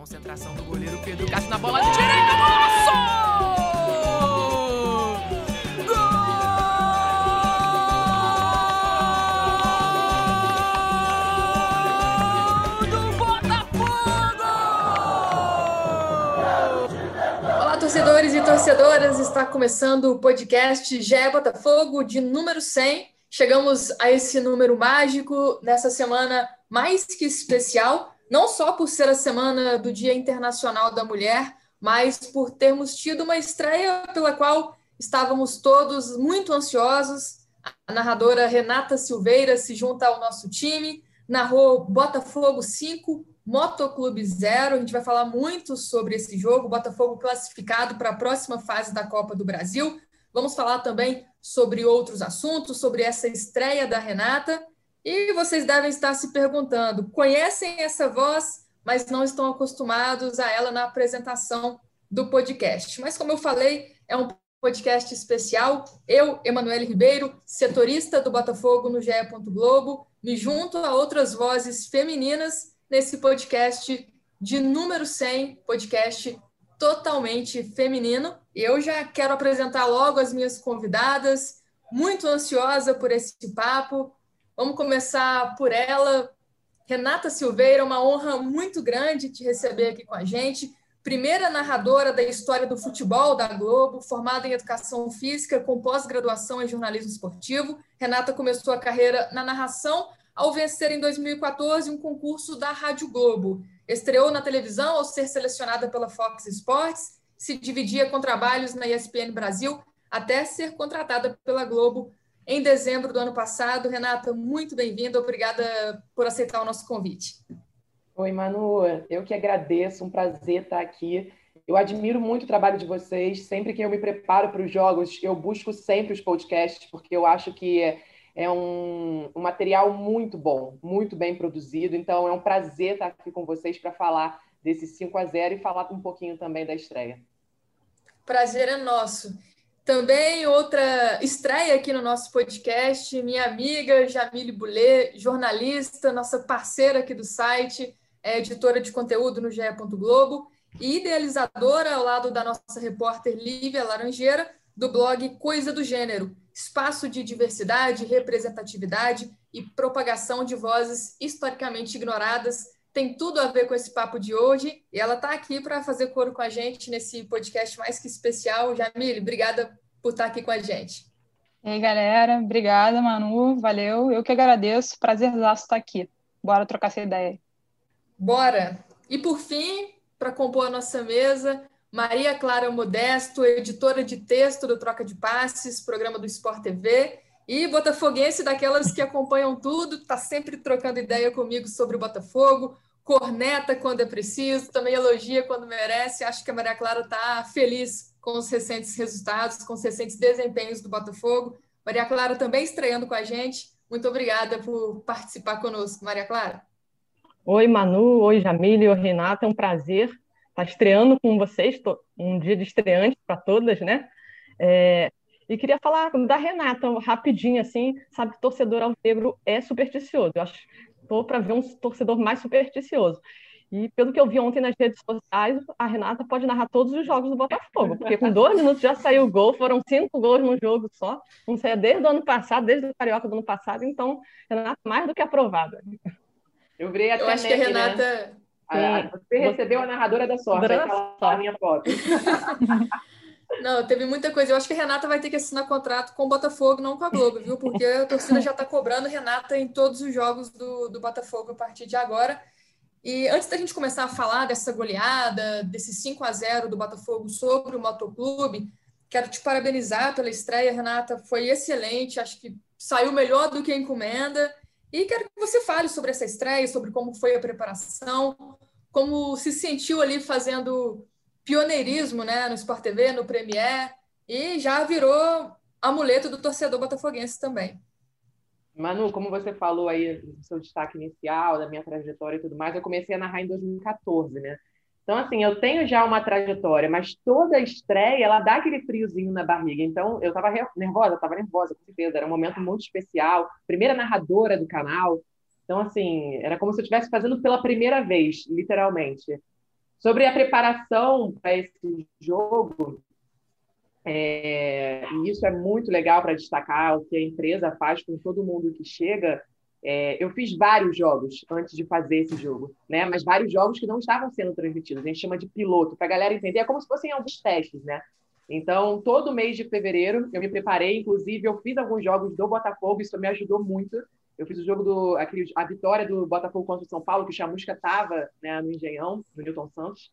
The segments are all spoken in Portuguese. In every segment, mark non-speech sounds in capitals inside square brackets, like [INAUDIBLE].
Concentração do goleiro Pedro Castro na bola de direita. Golaço! torcedores e torcedoras, está começando o podcast Gé Botafogo de número 100. Chegamos a esse número mágico nessa semana mais que especial, não só por ser a semana do Dia Internacional da Mulher, mas por termos tido uma estreia pela qual estávamos todos muito ansiosos. A narradora Renata Silveira se junta ao nosso time, narrou Botafogo 5, Motoclube Zero. A gente vai falar muito sobre esse jogo, Botafogo classificado para a próxima fase da Copa do Brasil. Vamos falar também sobre outros assuntos, sobre essa estreia da Renata. E vocês devem estar se perguntando: conhecem essa voz, mas não estão acostumados a ela na apresentação do podcast. Mas, como eu falei, é um podcast especial. Eu, Emanuele Ribeiro, setorista do Botafogo no GE. Globo, me junto a outras vozes femininas nesse podcast de número 100, podcast totalmente feminino. Eu já quero apresentar logo as minhas convidadas, muito ansiosa por esse papo. Vamos começar por ela, Renata Silveira, uma honra muito grande te receber aqui com a gente. Primeira narradora da história do futebol da Globo, formada em educação física com pós-graduação em jornalismo esportivo. Renata começou a carreira na narração ao vencer em 2014 um concurso da Rádio Globo. Estreou na televisão ao ser selecionada pela Fox Sports, se dividia com trabalhos na ESPN Brasil, até ser contratada pela Globo em dezembro do ano passado. Renata, muito bem-vinda, obrigada por aceitar o nosso convite. Oi, Manu, eu que agradeço, um prazer estar aqui. Eu admiro muito o trabalho de vocês. Sempre que eu me preparo para os jogos, eu busco sempre os podcasts, porque eu acho que é um, um, material muito bom, muito bem produzido. Então, é um prazer estar aqui com vocês para falar desse 5 a 0 e falar um pouquinho também da estreia. Prazer é nosso. Também outra estreia aqui no nosso podcast, minha amiga Jamile Boulet, jornalista, nossa parceira aqui do site, é editora de conteúdo no GE. Globo e idealizadora, ao lado da nossa repórter Lívia Laranjeira, do blog Coisa do Gênero, espaço de diversidade, representatividade e propagação de vozes historicamente ignoradas. Tem tudo a ver com esse papo de hoje e ela está aqui para fazer coro com a gente nesse podcast mais que especial. Jamile, obrigada por estar aqui com a gente. E aí, galera, obrigada, Manu, valeu. Eu que agradeço, prazerzaço estar aqui. Bora trocar essa ideia. Bora! E por fim, para compor a nossa mesa, Maria Clara Modesto, editora de texto do Troca de Passes, programa do Sport TV, e botafoguense daquelas que acompanham tudo, está sempre trocando ideia comigo sobre o Botafogo, corneta quando é preciso, também elogia quando merece. Acho que a Maria Clara está feliz com os recentes resultados, com os recentes desempenhos do Botafogo. Maria Clara também estreando com a gente. Muito obrigada por participar conosco, Maria Clara. Oi, Manu. Oi, Jamile. Oi, Renata. É um prazer está estreando com vocês, um dia de estreante para todas, né? É, e queria falar da Renata, rapidinho, assim, sabe que torcedor alvinegro é supersticioso. Eu acho estou para ver um torcedor mais supersticioso. E pelo que eu vi ontem nas redes sociais, a Renata pode narrar todos os jogos do Botafogo, porque com dois minutos já saiu o gol, foram cinco gols num jogo só. Não saia desde o ano passado, desde o Carioca do ano passado, então, Renata, mais do que aprovada. Eu virei até Eu acho que a né? Renata. Né? você recebeu a narradora da sorte, aquela minha foto. [LAUGHS] Não, teve muita coisa. Eu acho que a Renata vai ter que assinar contrato com o Botafogo, não com a Globo, viu? Porque a torcida já está cobrando Renata em todos os jogos do, do Botafogo a partir de agora. E antes da gente começar a falar dessa goleada, desse 5 a 0 do Botafogo sobre o Motoclube, quero te parabenizar pela estreia, Renata. Foi excelente, acho que saiu melhor do que a encomenda. E quero que você fale sobre essa estreia, sobre como foi a preparação, como se sentiu ali fazendo pioneirismo né, no Sport TV, no Premier, e já virou amuleto do torcedor botafoguense também. Manu, como você falou aí no seu destaque inicial, da minha trajetória e tudo mais, eu comecei a narrar em 2014, né? Então, assim, eu tenho já uma trajetória, mas toda estreia, ela dá aquele friozinho na barriga. Então, eu estava nervosa, estava nervosa, com certeza. Era um momento muito especial. Primeira narradora do canal. Então, assim, era como se eu estivesse fazendo pela primeira vez, literalmente. Sobre a preparação para esse jogo, é, e isso é muito legal para destacar o que a empresa faz com todo mundo que chega. É, eu fiz vários jogos antes de fazer esse jogo, né? Mas vários jogos que não estavam sendo transmitidos. A gente chama de piloto, para a galera entender, é como se fossem alguns testes, né? Então, todo mês de fevereiro eu me preparei, inclusive eu fiz alguns jogos do Botafogo, isso me ajudou muito. Eu fiz o jogo do aquele, a vitória do Botafogo contra o São Paulo, que o Chamusca estava né, no Engenhão, no Newton Santos.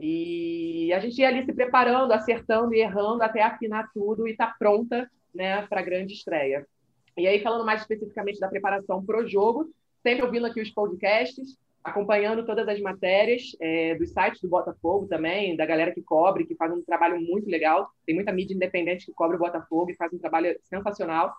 E a gente ia ali se preparando, acertando e errando até afinar tudo e tá pronta né, para a grande estreia. E aí, falando mais especificamente da preparação para o jogo, sempre ouvindo aqui os podcasts, acompanhando todas as matérias é, dos sites do Botafogo também, da galera que cobre, que faz um trabalho muito legal. Tem muita mídia independente que cobre o Botafogo e faz um trabalho sensacional.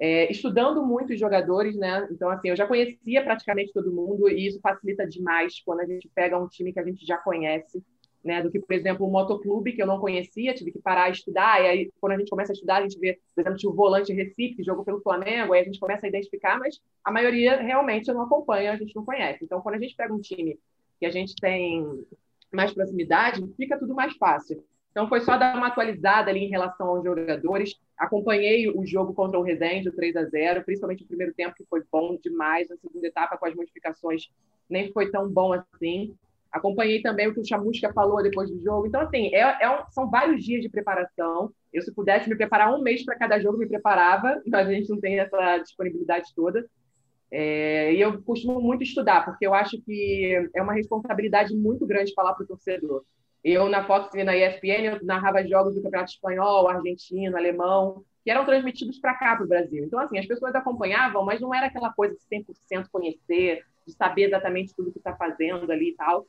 É, estudando muito os jogadores, né? Então, assim, eu já conhecia praticamente todo mundo e isso facilita demais quando a gente pega um time que a gente já conhece né, do que, por exemplo, o motoclube, que eu não conhecia, tive que parar a estudar, e aí, quando a gente começa a estudar, a gente vê, por exemplo, o volante Recife, jogou pelo Flamengo, aí a gente começa a identificar, mas a maioria realmente não acompanha, a gente não conhece. Então, quando a gente pega um time que a gente tem mais proximidade, fica tudo mais fácil. Então, foi só dar uma atualizada ali em relação aos jogadores. Acompanhei o jogo contra o Resende, o 3 a 0 principalmente o primeiro tempo, que foi bom demais. Na segunda etapa, com as modificações, nem foi tão bom assim. Acompanhei também o que o Chamusca falou depois do jogo. Então, assim, é, é um, são vários dias de preparação. Eu, se pudesse me preparar um mês para cada jogo, me preparava, mas a gente não tem essa disponibilidade toda. É, e eu costumo muito estudar, porque eu acho que é uma responsabilidade muito grande falar para o torcedor. Eu, na Fox e na ESPN, eu narrava jogos do Campeonato Espanhol, argentino, alemão, que eram transmitidos para cá, para o Brasil. Então, assim, as pessoas acompanhavam, mas não era aquela coisa de 100% conhecer, de saber exatamente tudo que está fazendo ali e tal.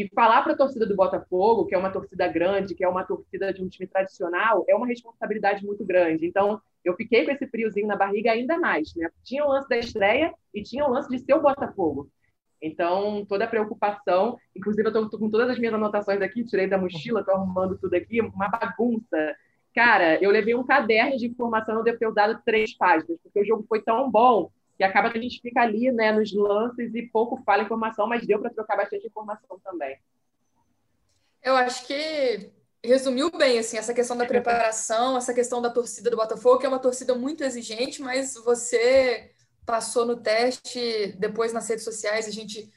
E falar para a torcida do Botafogo, que é uma torcida grande, que é uma torcida de um time tradicional, é uma responsabilidade muito grande. Então, eu fiquei com esse friozinho na barriga ainda mais. Né? Tinha o lance da estreia e tinha o lance de ser o Botafogo. Então, toda a preocupação, inclusive eu estou com todas as minhas anotações aqui, tirei da mochila, estou arrumando tudo aqui, uma bagunça. Cara, eu levei um caderno de informação, eu devo ter usado três páginas, porque o jogo foi tão bom que acaba que a gente fica ali né, nos lances e pouco fala informação, mas deu para trocar bastante informação também. Eu acho que resumiu bem assim essa questão da preparação, essa questão da torcida do Botafogo, que é uma torcida muito exigente, mas você passou no teste, depois nas redes sociais a gente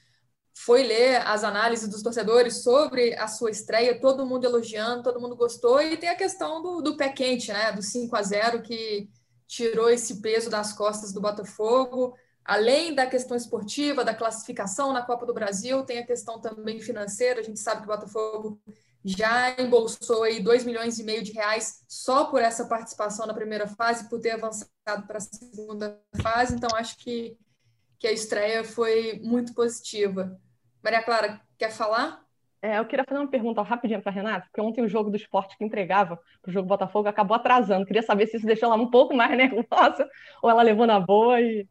foi ler as análises dos torcedores sobre a sua estreia, todo mundo elogiando, todo mundo gostou, e tem a questão do, do pé quente, né? Do 5 a 0 que tirou esse peso das costas do Botafogo. Além da questão esportiva, da classificação na Copa do Brasil, tem a questão também financeira. A gente sabe que o Botafogo já embolsou aí 2 milhões e meio de reais só por essa participação na primeira fase, por ter avançado para a segunda fase. Então, acho que, que a estreia foi muito positiva. Maria Clara, quer falar? É, eu queria fazer uma pergunta rapidinho para a Renata, porque ontem o jogo do esporte que entregava para o jogo Botafogo acabou atrasando. Queria saber se isso deixou ela um pouco mais [LAUGHS] nervosa ou ela levou na boa e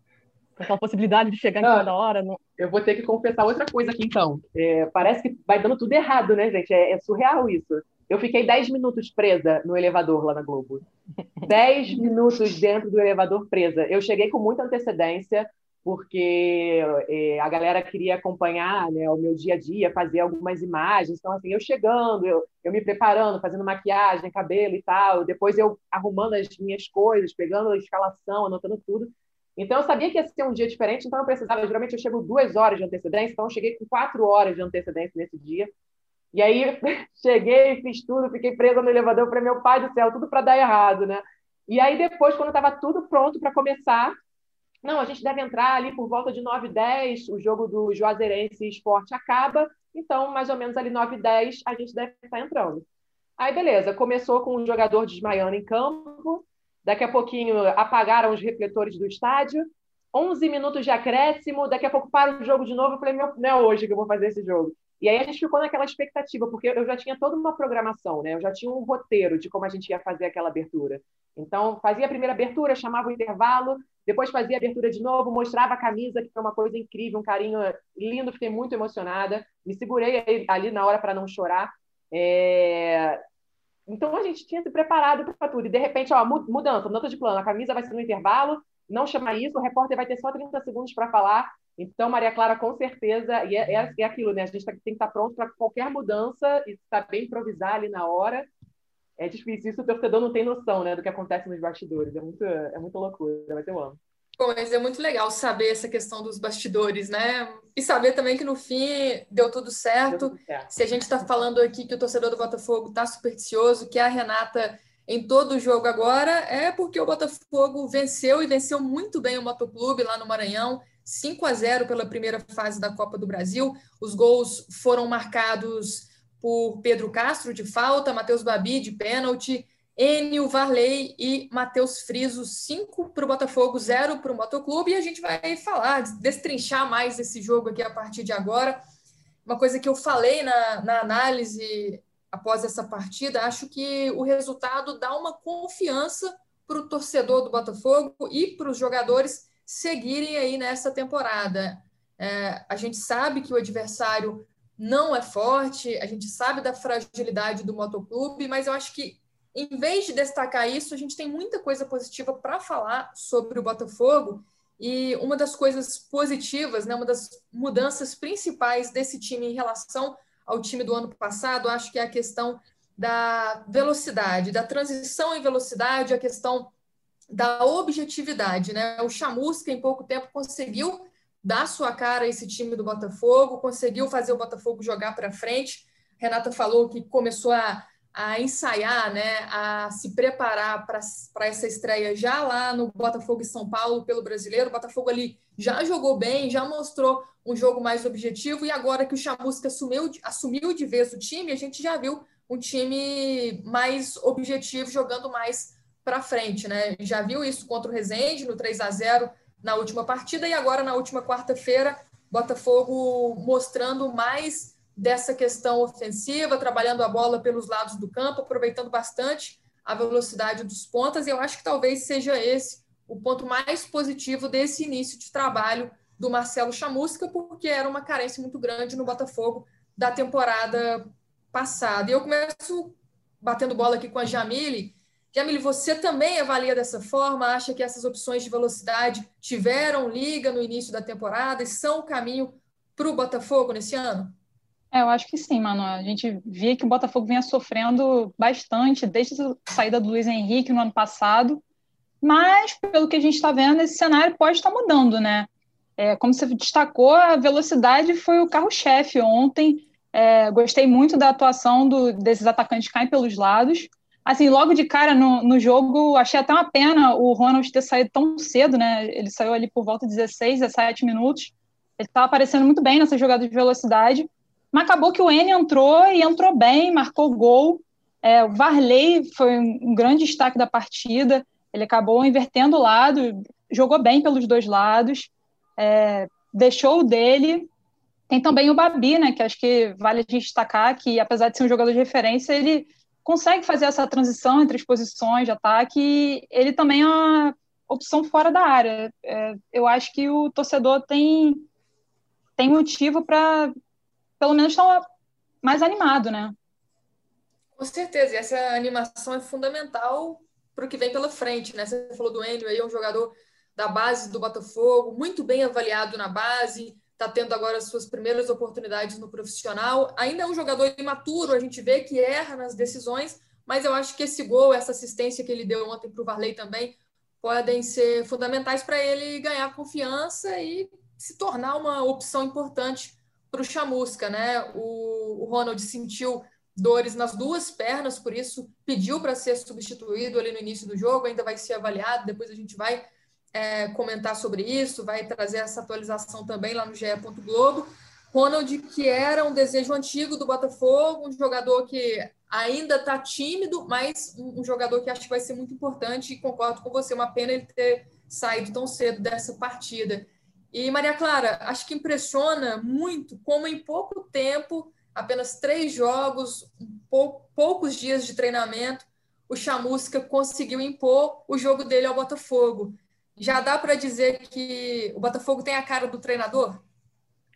com aquela possibilidade de chegar em ah, toda hora. Não... Eu vou ter que confessar outra coisa aqui, então. É, parece que vai dando tudo errado, né, gente? É, é surreal isso. Eu fiquei 10 minutos presa no elevador lá na Globo. 10 minutos dentro do elevador presa. Eu cheguei com muita antecedência, porque é, a galera queria acompanhar né, o meu dia a dia, fazer algumas imagens. Então, assim, eu chegando, eu, eu me preparando, fazendo maquiagem, cabelo e tal, depois eu arrumando as minhas coisas, pegando a escalação, anotando tudo. Então, eu sabia que ia ser um dia diferente, então eu precisava. Geralmente, eu chego duas horas de antecedência, então eu cheguei com quatro horas de antecedência nesse dia. E aí, [LAUGHS] cheguei, fiz tudo, fiquei presa no elevador, para meu pai do céu, tudo para dar errado, né? E aí, depois, quando estava tudo pronto para começar, não, a gente deve entrar ali por volta de 9 h 10, o jogo do Juazeirense Esporte acaba, então, mais ou menos ali 9 h 10, a gente deve estar entrando. Aí, beleza, começou com um jogador desmaiando em campo, daqui a pouquinho apagaram os refletores do estádio, 11 minutos de acréscimo, daqui a pouco para o jogo de novo, eu falei, não é hoje que eu vou fazer esse jogo. E aí a gente ficou naquela expectativa, porque eu já tinha toda uma programação, né? Eu já tinha um roteiro de como a gente ia fazer aquela abertura. Então, fazia a primeira abertura, chamava o intervalo, depois fazia a abertura de novo, mostrava a camisa, que foi uma coisa incrível, um carinho lindo, fiquei muito emocionada. Me segurei ali na hora para não chorar. É... Então a gente tinha se preparado para tudo. E de repente, ó, mudança, mudança de plano. A camisa vai ser no intervalo, não chama isso, o repórter vai ter só 30 segundos para falar. Então, Maria Clara, com certeza, e é, é, é aquilo, né? A gente tem que estar pronto para qualquer mudança e saber improvisar ali na hora. É difícil, isso o torcedor não tem noção né, do que acontece nos bastidores. É muito, é muito loucura, mas eu amo. Bom, mas é muito legal saber essa questão dos bastidores, né? E saber também que no fim deu tudo certo. Deu tudo certo. Se a gente está falando aqui que o torcedor do Botafogo está supersticioso, que a Renata em todo o jogo agora, é porque o Botafogo venceu e venceu muito bem o Motoclube lá no Maranhão. 5 a 0 pela primeira fase da Copa do Brasil. Os gols foram marcados por Pedro Castro de falta, Matheus Babi de pênalti, Enio Varley e Matheus Friso, 5 para o Botafogo, 0 para o Motoclube. E a gente vai falar, destrinchar mais esse jogo aqui a partir de agora. Uma coisa que eu falei na, na análise após essa partida, acho que o resultado dá uma confiança para o torcedor do Botafogo e para os jogadores seguirem aí nessa temporada. É, a gente sabe que o adversário não é forte, a gente sabe da fragilidade do motoclube, mas eu acho que, em vez de destacar isso, a gente tem muita coisa positiva para falar sobre o Botafogo. E uma das coisas positivas, né, uma das mudanças principais desse time em relação ao time do ano passado, acho que é a questão da velocidade, da transição em velocidade, a questão da objetividade. Né? O Chamusca, em pouco tempo, conseguiu dar sua cara a esse time do Botafogo, conseguiu fazer o Botafogo jogar para frente. Renata falou que começou a, a ensaiar, né, a se preparar para essa estreia já lá no Botafogo e São Paulo pelo brasileiro. O Botafogo ali já jogou bem, já mostrou um jogo mais objetivo, e agora que o Chamusca assumiu, assumiu de vez o time, a gente já viu um time mais objetivo, jogando mais para frente. Né? Já viu isso contra o Rezende no 3 a 0 na última partida e agora na última quarta-feira, Botafogo mostrando mais dessa questão ofensiva, trabalhando a bola pelos lados do campo, aproveitando bastante a velocidade dos pontas, e eu acho que talvez seja esse o ponto mais positivo desse início de trabalho do Marcelo Chamusca, porque era uma carência muito grande no Botafogo da temporada passada. E eu começo batendo bola aqui com a Jamile, Jamile, você também avalia dessa forma? Acha que essas opções de velocidade tiveram liga no início da temporada e são o caminho para o Botafogo nesse ano? É, eu acho que sim, mano. A gente via que o Botafogo vinha sofrendo bastante desde a saída do Luiz Henrique no ano passado, mas pelo que a gente está vendo, esse cenário pode estar mudando, né? É, como você destacou, a velocidade foi o carro-chefe ontem. É, gostei muito da atuação do, desses atacantes que caem pelos lados assim, logo de cara no, no jogo, achei até uma pena o Ronald ter saído tão cedo, né? Ele saiu ali por volta de 16, 17 minutos. Ele estava aparecendo muito bem nessa jogada de velocidade, mas acabou que o N entrou e entrou bem, marcou gol. É, o Varley foi um grande destaque da partida. Ele acabou invertendo o lado, jogou bem pelos dois lados, é, deixou o dele. Tem também o Babi, né? Que acho que vale a gente destacar que, apesar de ser um jogador de referência, ele consegue fazer essa transição entre as posições de ataque ele também é uma opção fora da área. É, eu acho que o torcedor tem, tem motivo para, pelo menos, estar mais animado, né? Com certeza, e essa animação é fundamental para o que vem pela frente, né? Você falou do Enio aí, é um jogador da base do Botafogo, muito bem avaliado na base, está tendo agora as suas primeiras oportunidades no profissional. Ainda é um jogador imaturo, a gente vê que erra nas decisões, mas eu acho que esse gol, essa assistência que ele deu ontem para o Varley também, podem ser fundamentais para ele ganhar confiança e se tornar uma opção importante para o Chamusca, né? O, o Ronald sentiu dores nas duas pernas, por isso pediu para ser substituído ali no início do jogo, ainda vai ser avaliado, depois a gente vai é, comentar sobre isso, vai trazer essa atualização também lá no GE. Globo. Ronald, que era um desejo antigo do Botafogo, um jogador que ainda está tímido, mas um, jogador que acho que vai ser muito importante e concordo com você, uma pena ele ter saído tão cedo dessa partida. E Maria Clara, acho que impressiona muito como em pouco tempo, apenas três jogos, pou, poucos dias de treinamento, o Chamusca conseguiu impor o jogo dele ao Botafogo já dá para dizer que o Botafogo tem a cara do treinador?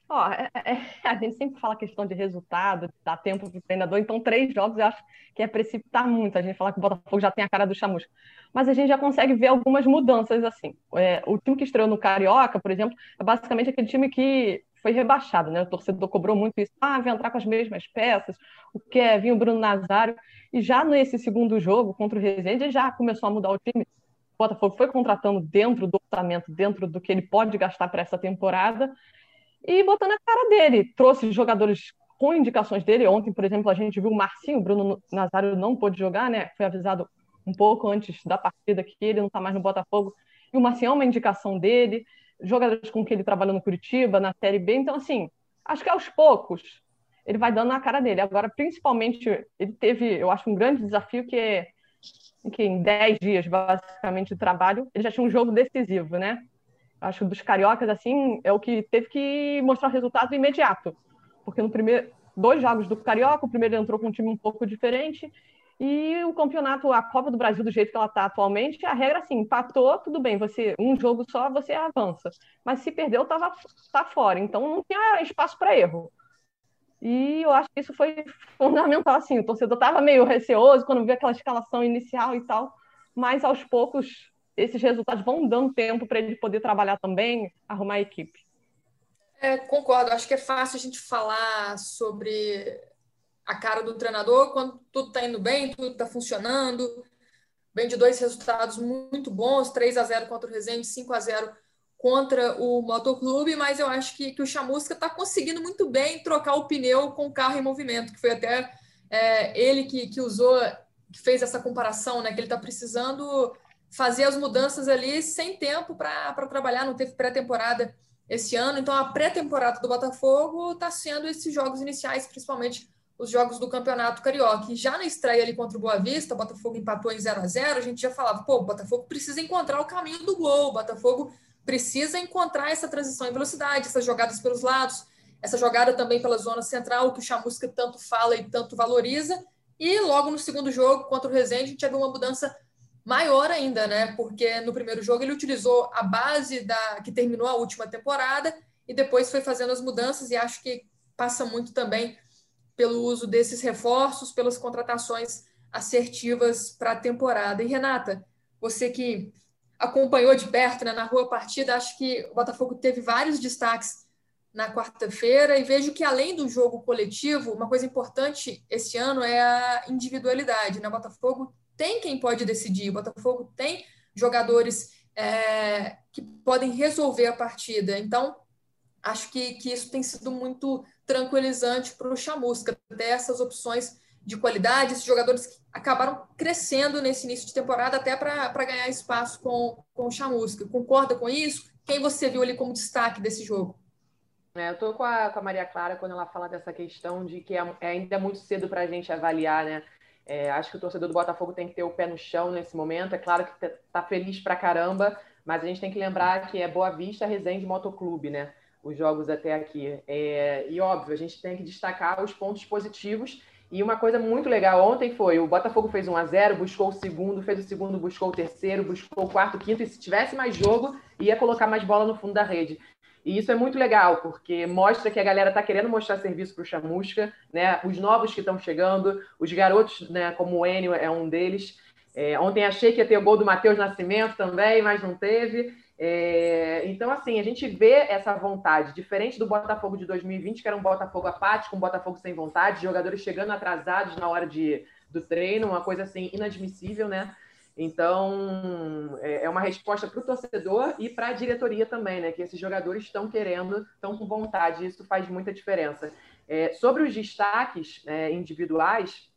Ó, é, é, a gente sempre fala questão de resultado, dar tempo para o treinador, então três jogos eu acho que é precipitar muito. A gente fala que o Botafogo já tem a cara do chamusca. Mas a gente já consegue ver algumas mudanças assim. É, o time que estreou no Carioca, por exemplo, é basicamente aquele time que foi rebaixado, né? O torcedor cobrou muito isso. Ah, vai entrar com as mesmas peças, o Kevin, o Bruno Nazário. E já nesse segundo jogo contra o Resende, já começou a mudar o time. O Botafogo foi contratando dentro do orçamento, dentro do que ele pode gastar para essa temporada, e botando a cara dele. Trouxe jogadores com indicações dele. Ontem, por exemplo, a gente viu o Marcinho, o Bruno Nazário não pôde jogar, né? Foi avisado um pouco antes da partida que ele não está mais no Botafogo. E o Marcinho é uma indicação dele jogadores com que ele trabalhou no Curitiba, na Série B. Então, assim, acho que aos poucos ele vai dando na cara dele. Agora, principalmente, ele teve, eu acho, um grande desafio que é que em 10 dias, basicamente, de trabalho, ele já tinha um jogo decisivo, né? Acho que dos cariocas, assim, é o que teve que mostrar o resultado imediato. Porque no primeiro, dois jogos do Carioca, o primeiro entrou com um time um pouco diferente e o campeonato, a Copa do Brasil, do jeito que ela está atualmente, a regra assim, empatou, tudo bem, você um jogo só, você avança. Mas se perdeu, tava, tá fora. Então não tinha espaço para erro. E eu acho que isso foi fundamental, assim. O torcedor estava meio receoso quando viu aquela escalação inicial e tal, mas aos poucos esses resultados vão dando tempo para ele poder trabalhar também, arrumar a equipe. É, concordo. Acho que é fácil a gente falar sobre a cara do treinador quando tudo está indo bem, tudo está funcionando. Vem de dois resultados muito bons, 3 a 0 contra o Resende, 5 a 0 contra o Motoclube, mas eu acho que, que o Chamusca está conseguindo muito bem trocar o pneu com o carro em movimento, que foi até é, ele que, que usou, que fez essa comparação, né? Que ele está precisando fazer as mudanças ali sem tempo para trabalhar, não teve pré-temporada esse ano, então a pré-temporada do Botafogo está sendo esses jogos iniciais, principalmente os jogos do Campeonato Carioca. E já na estreia ali contra o Boa Vista, o Botafogo empatou em 0 a 0 a gente já falava, pô, o Botafogo precisa encontrar o caminho do gol, o Botafogo precisa encontrar essa transição em velocidade, essas jogadas pelos lados, essa jogada também pela zona central, que o Chamusca tanto fala e tanto valoriza. E logo no segundo jogo, contra o Resende, a gente viu uma mudança maior ainda, né? Porque no primeiro jogo ele utilizou a base da que terminou a última temporada e depois foi fazendo as mudanças e acho que passa muito também pelo uso desses reforços, pelas contratações assertivas para a temporada. E Renata, você que acompanhou de perto né, na rua partida, acho que o Botafogo teve vários destaques na quarta-feira e vejo que além do jogo coletivo, uma coisa importante esse ano é a individualidade. Né? O Botafogo tem quem pode decidir, o Botafogo tem jogadores é, que podem resolver a partida. Então, acho que, que isso tem sido muito tranquilizante para o Chamusca, dessas opções de qualidade, esses jogadores que acabaram crescendo nesse início de temporada até para ganhar espaço com, com o Chamusca. Concorda com isso? Quem você viu ali como destaque desse jogo? É, eu estou com a, com a Maria Clara quando ela fala dessa questão de que é, é ainda muito cedo para a gente avaliar, né? É, acho que o torcedor do Botafogo tem que ter o pé no chão nesse momento. É claro que está feliz pra caramba, mas a gente tem que lembrar que é Boa Vista, Resende Motoclube, né? os jogos até aqui. É, e óbvio, a gente tem que destacar os pontos positivos. E uma coisa muito legal ontem foi: o Botafogo fez 1 a 0 buscou o segundo, fez o segundo, buscou o terceiro, buscou o quarto, quinto, e se tivesse mais jogo, ia colocar mais bola no fundo da rede. E isso é muito legal, porque mostra que a galera está querendo mostrar serviço para o Chamusca, né? Os novos que estão chegando, os garotos, né? Como o Enio é um deles. É, ontem achei que ia ter o gol do Matheus Nascimento também, mas não teve. É, então, assim, a gente vê essa vontade, diferente do Botafogo de 2020, que era um Botafogo apático, um Botafogo sem vontade, jogadores chegando atrasados na hora de, do treino, uma coisa assim inadmissível, né? Então, é, é uma resposta para o torcedor e para a diretoria também, né? Que esses jogadores estão querendo, estão com vontade, isso faz muita diferença. É, sobre os destaques é, individuais,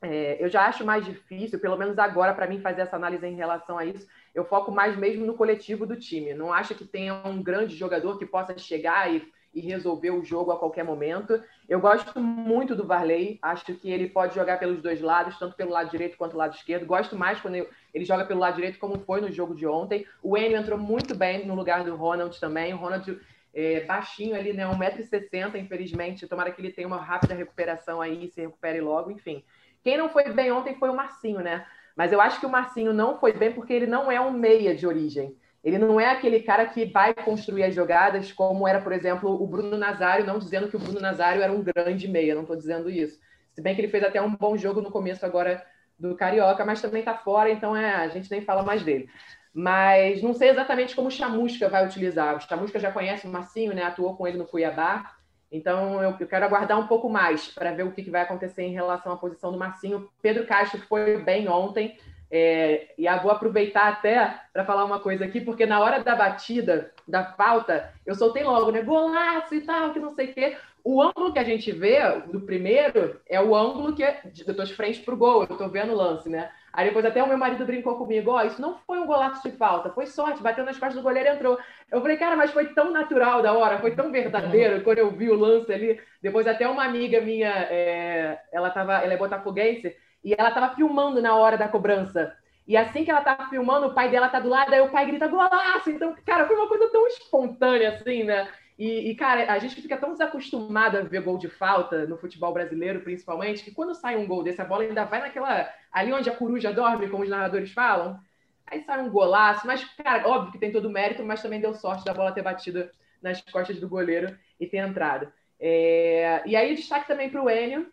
é, eu já acho mais difícil, pelo menos agora, para mim, fazer essa análise em relação a isso. Eu foco mais mesmo no coletivo do time. Não acho que tenha um grande jogador que possa chegar e, e resolver o jogo a qualquer momento. Eu gosto muito do Varley. Acho que ele pode jogar pelos dois lados, tanto pelo lado direito quanto pelo lado esquerdo. Gosto mais quando ele joga pelo lado direito, como foi no jogo de ontem. O Enio entrou muito bem no lugar do Ronald também. O Ronald é, baixinho ali, né? 1,60m, infelizmente. Tomara que ele tenha uma rápida recuperação aí se recupere logo, enfim. Quem não foi bem ontem foi o Marcinho, né? Mas eu acho que o Marcinho não foi bem porque ele não é um meia de origem. Ele não é aquele cara que vai construir as jogadas, como era, por exemplo, o Bruno Nazário, não dizendo que o Bruno Nazário era um grande meia, não estou dizendo isso. Se bem que ele fez até um bom jogo no começo agora do Carioca, mas também está fora, então é, a gente nem fala mais dele. Mas não sei exatamente como o Chamusca vai utilizar. O Chamusca já conhece o Massinho, né? Atuou com ele no Cuiabá. Então eu, quero aguardar um pouco mais para ver o que, vai acontecer em relação à posição do Massinho. Pedro Castro foi bem ontem. É, e vou aproveitar até para falar uma coisa aqui, porque na hora da batida, da falta, eu soltei logo, né? Golaço e tal, que não sei o quê. O ângulo que a gente vê do primeiro é o ângulo que eu tô de frente pro gol, eu tô vendo o lance, né? Aí depois até o meu marido brincou comigo, ó, oh, isso não foi um golaço de falta, foi sorte, bateu nas costas do goleiro e entrou. Eu falei, cara, mas foi tão natural da hora, foi tão verdadeiro quando eu vi o lance ali. Depois até uma amiga minha, é, ela tava, ela é botafoguense, e ela tava filmando na hora da cobrança. E assim que ela tá filmando, o pai dela tá do lado, aí o pai grita golaço. Então, cara, foi uma coisa tão espontânea assim, né? E, e, cara, a gente fica tão desacostumado a ver gol de falta no futebol brasileiro, principalmente, que quando sai um gol desse, a bola ainda vai naquela. ali onde a coruja dorme, como os narradores falam. Aí sai um golaço, mas, cara, óbvio que tem todo o mérito, mas também deu sorte da bola ter batido nas costas do goleiro e ter entrado. É... E aí, destaque também para o Enio.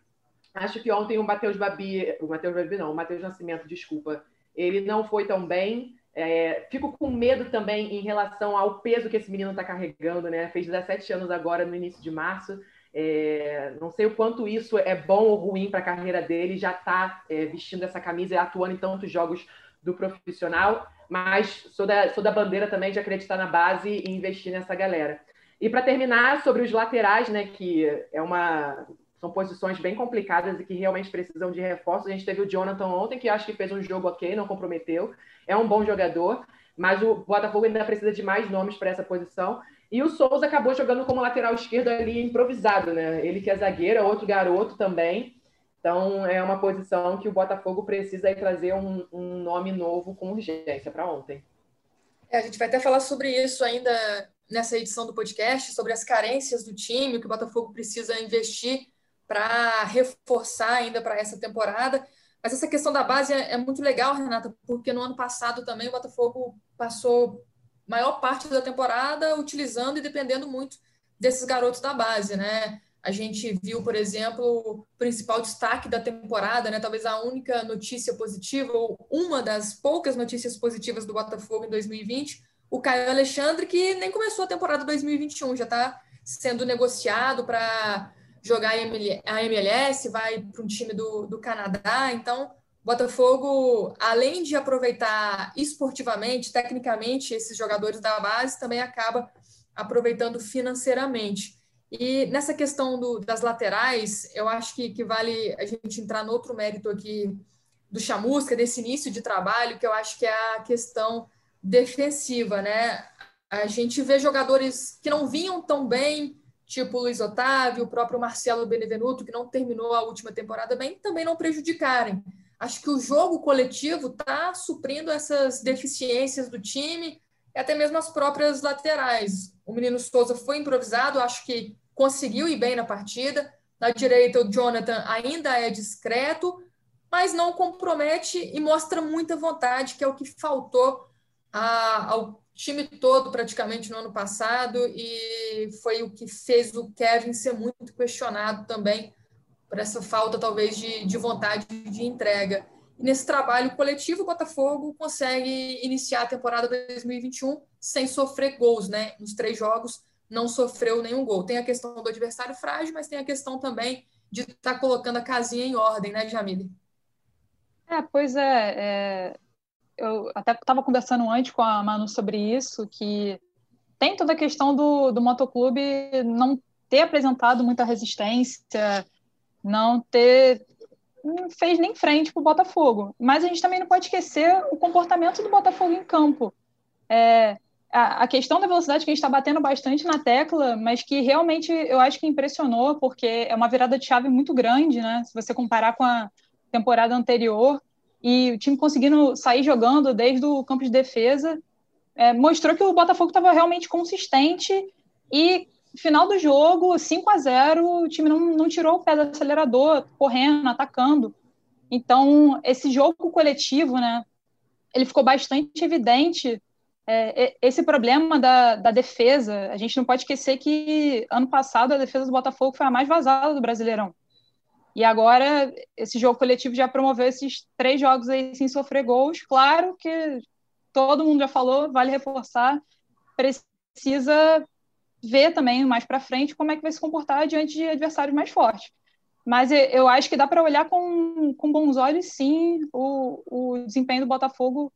Acho que ontem o Matheus Babi, o Matheus Babi não, o Matheus Nascimento, desculpa, ele não foi tão bem. É, fico com medo também em relação ao peso que esse menino está carregando, né? Fez 17 anos agora, no início de março. É, não sei o quanto isso é bom ou ruim para a carreira dele, já está é, vestindo essa camisa e atuando em tantos jogos do profissional, mas sou da, sou da bandeira também de acreditar na base e investir nessa galera. E para terminar, sobre os laterais, né, que é uma são posições bem complicadas e que realmente precisam de reforço. A gente teve o Jonathan ontem, que acho que fez um jogo ok, não comprometeu. É um bom jogador, mas o Botafogo ainda precisa de mais nomes para essa posição. E o Souza acabou jogando como lateral esquerdo ali improvisado, né? Ele que é zagueiro, outro garoto também. Então é uma posição que o Botafogo precisa trazer um, um nome novo com urgência para ontem. É, a gente vai até falar sobre isso ainda nessa edição do podcast, sobre as carências do time, que o Botafogo precisa investir para reforçar ainda para essa temporada. Mas essa questão da base é, é, muito legal, Renata, porque no ano passado também o Botafogo passou maior parte da temporada utilizando e dependendo muito desses garotos da base, né? A gente viu, por exemplo, o principal destaque da temporada, né? Talvez a única notícia positiva, ou uma das poucas notícias positivas do Botafogo em 2020, o Caio Alexandre, que nem começou a temporada 2021, já está sendo negociado para jogar a MLS, vai para um time do, do Canadá. Então, Botafogo, além de aproveitar esportivamente, tecnicamente, esses jogadores da base, também acaba aproveitando financeiramente. E nessa questão do, das laterais, eu acho que, que vale a gente entrar no outro mérito aqui do Chamusca, desse início de trabalho, que eu acho que é a questão defensiva, né? A gente vê jogadores que não vinham tão bem tipo Luiz Otávio, o próprio Marcelo Benevenuto, que não terminou a última temporada bem, também não prejudicarem. Acho que o jogo coletivo está suprindo essas deficiências do time e até mesmo as próprias laterais. O menino Souza foi improvisado, acho que conseguiu ir bem na partida. Na direita, o Jonathan ainda é discreto, mas não compromete e mostra muita vontade, que é o que faltou a, ao time todo praticamente no ano passado e foi o que fez o Kevin ser muito questionado também por essa falta talvez de, de vontade de entrega. E nesse trabalho coletivo, o Botafogo consegue iniciar a temporada 2021 sem sofrer gols, né? Nos três jogos não sofreu nenhum gol. Tem a questão do adversário frágil, mas tem a questão também de estar tá colocando a casinha em ordem, né, Jamile? É, pois é, é eu até estava conversando antes com a Manu sobre isso, que tem toda a questão do, do motoclube não ter apresentado muita resistência, não ter não fez nem frente para o Botafogo. Mas a gente também não pode esquecer o comportamento do Botafogo em campo. É, a, a, questão da velocidade que a gente está batendo bastante na tecla, mas que realmente eu acho que impressionou, porque é uma virada de chave muito grande, né? Se você comparar com a temporada anterior, e o time conseguindo sair jogando desde o campo de defesa, é, mostrou que o Botafogo estava realmente consistente e final do jogo, 5 a 0 o time não, não tirou o pé do acelerador, correndo, atacando. Então, esse jogo coletivo, né, ele ficou bastante evidente é, esse problema da, da, defesa, a gente não pode esquecer que ano passado a defesa do Botafogo foi a mais vazada do Brasileirão. E agora esse jogo coletivo já promoveu esses três jogos aí sem sofrer gols. Claro que todo mundo já falou, vale reforçar, precisa ver também mais para frente como é que vai se comportar diante de adversários mais fortes. Mas eu acho que dá para olhar com, com bons olhos, sim, o, o desempenho do Botafogo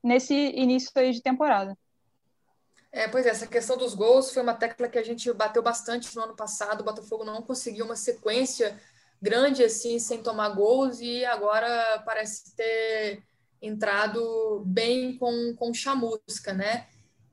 nesse início de temporada. É, pois é, essa questão dos gols foi uma tecla que a gente bateu bastante no ano passado. O Botafogo não conseguiu uma sequência grande assim sem tomar gols e agora parece ter entrado bem com, com chamusca, né?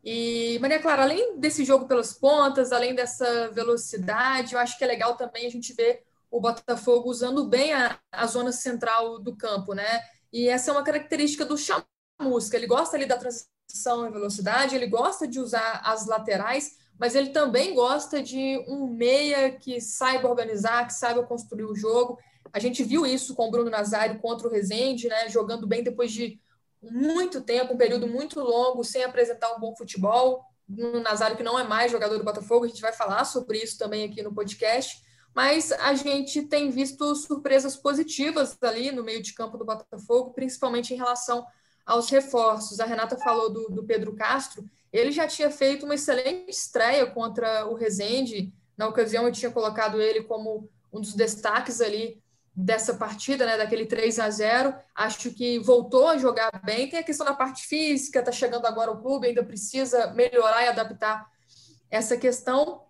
E, Maria Clara, além desse jogo pelas pontas, além dessa velocidade, eu acho que é legal também a gente ver o Botafogo usando bem a, a zona central do campo, né? E essa é uma característica do chamusca ele gosta ali da transição em velocidade, ele gosta de usar as laterais, mas ele também gosta de um meia que saiba organizar, que saiba construir o jogo. A gente viu isso com o Bruno Nazário contra o Rezende, né, jogando bem depois de muito tempo, um período muito longo, sem apresentar um bom futebol. Bruno Nazário, que não é mais jogador do Botafogo, a gente vai falar sobre isso também aqui no podcast. Mas a gente tem visto surpresas positivas ali no meio de campo do Botafogo, principalmente em relação aos reforços. A Renata falou do, do Pedro Castro, ele já tinha feito uma excelente estreia contra o Rezende. Na ocasião, eu tinha colocado ele como um dos destaques ali dessa partida, né, daquele 3 a 0 Acho que voltou a jogar bem. Tem a questão da parte física, está chegando agora o clube, ainda precisa melhorar e adaptar essa questão.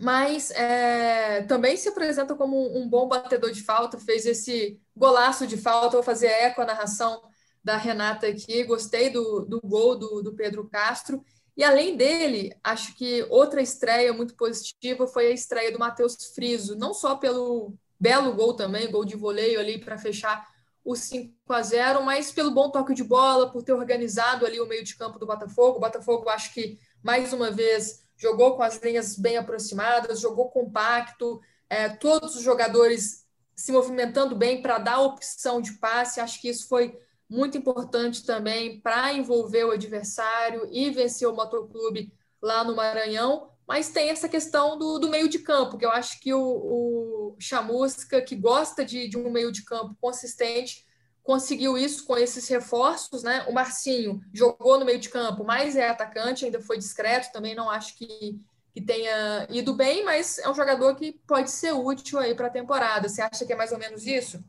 Mas é, também se apresenta como um bom batedor de falta, fez esse golaço de falta. Vou fazer eco à narração da Renata aqui, gostei do, do gol do, do Pedro Castro. E além dele, acho que outra estreia muito positiva foi a estreia do Matheus Friso, não só pelo belo gol também, gol de voleio ali para fechar o 5 a 0, mas pelo bom toque de bola, por ter organizado ali o meio de campo do Botafogo. O Botafogo acho que mais uma vez jogou com as linhas bem aproximadas, jogou compacto, é, todos os jogadores se movimentando bem para dar opção de passe. Acho que isso foi muito importante também para envolver o adversário e vencer o motoclube lá no Maranhão. Mas tem essa questão do, do meio de campo, que eu acho que o, o Chamusca, que gosta de, de um meio de campo consistente, conseguiu isso com esses reforços, né? O Marcinho jogou no meio de campo, mas é atacante, ainda foi discreto, também não acho que, que tenha ido bem, mas é um jogador que pode ser útil aí para a temporada. Você acha que é mais ou menos isso?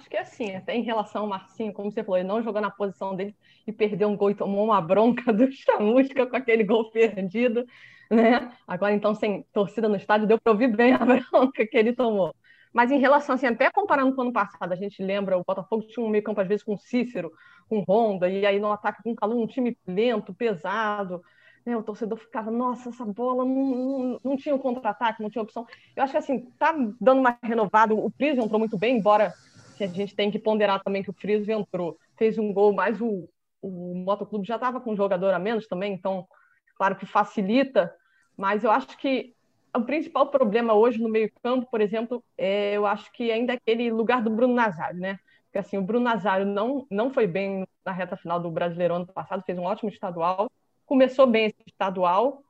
Acho que é assim, até em relação ao Marcinho, como você falou, ele não jogou na posição dele e perdeu um gol e tomou uma bronca [LAUGHS] do Chamusca com aquele gol perdido, né? Agora, então, sem torcida no estádio, deu para ouvir bem a [LAUGHS] bronca que ele tomou. Mas em relação, assim, até comparando com o ano passado, a gente lembra, o Botafogo tinha um meio campo, às vezes, com Cícero, com Honda, e aí no ataque com Calu, um time lento, pesado, né? O torcedor ficava, nossa, essa bola não, não, não tinha um contra-ataque, não tinha opção. Eu acho que, assim, tá dando uma renovada, o Pris entrou muito bem, embora que a gente tem que ponderar também que o Friso entrou, fez um gol, mas o, o Motoclube já estava com um jogador a menos também, então, claro que facilita, mas eu acho que o principal problema hoje no meio-campo, por exemplo, é, eu acho que ainda é aquele lugar do Bruno Nazário, né? Porque assim, o Bruno Nazário não, não foi bem na reta final do Brasileirão ano passado, fez um ótimo estadual, começou bem esse estadual,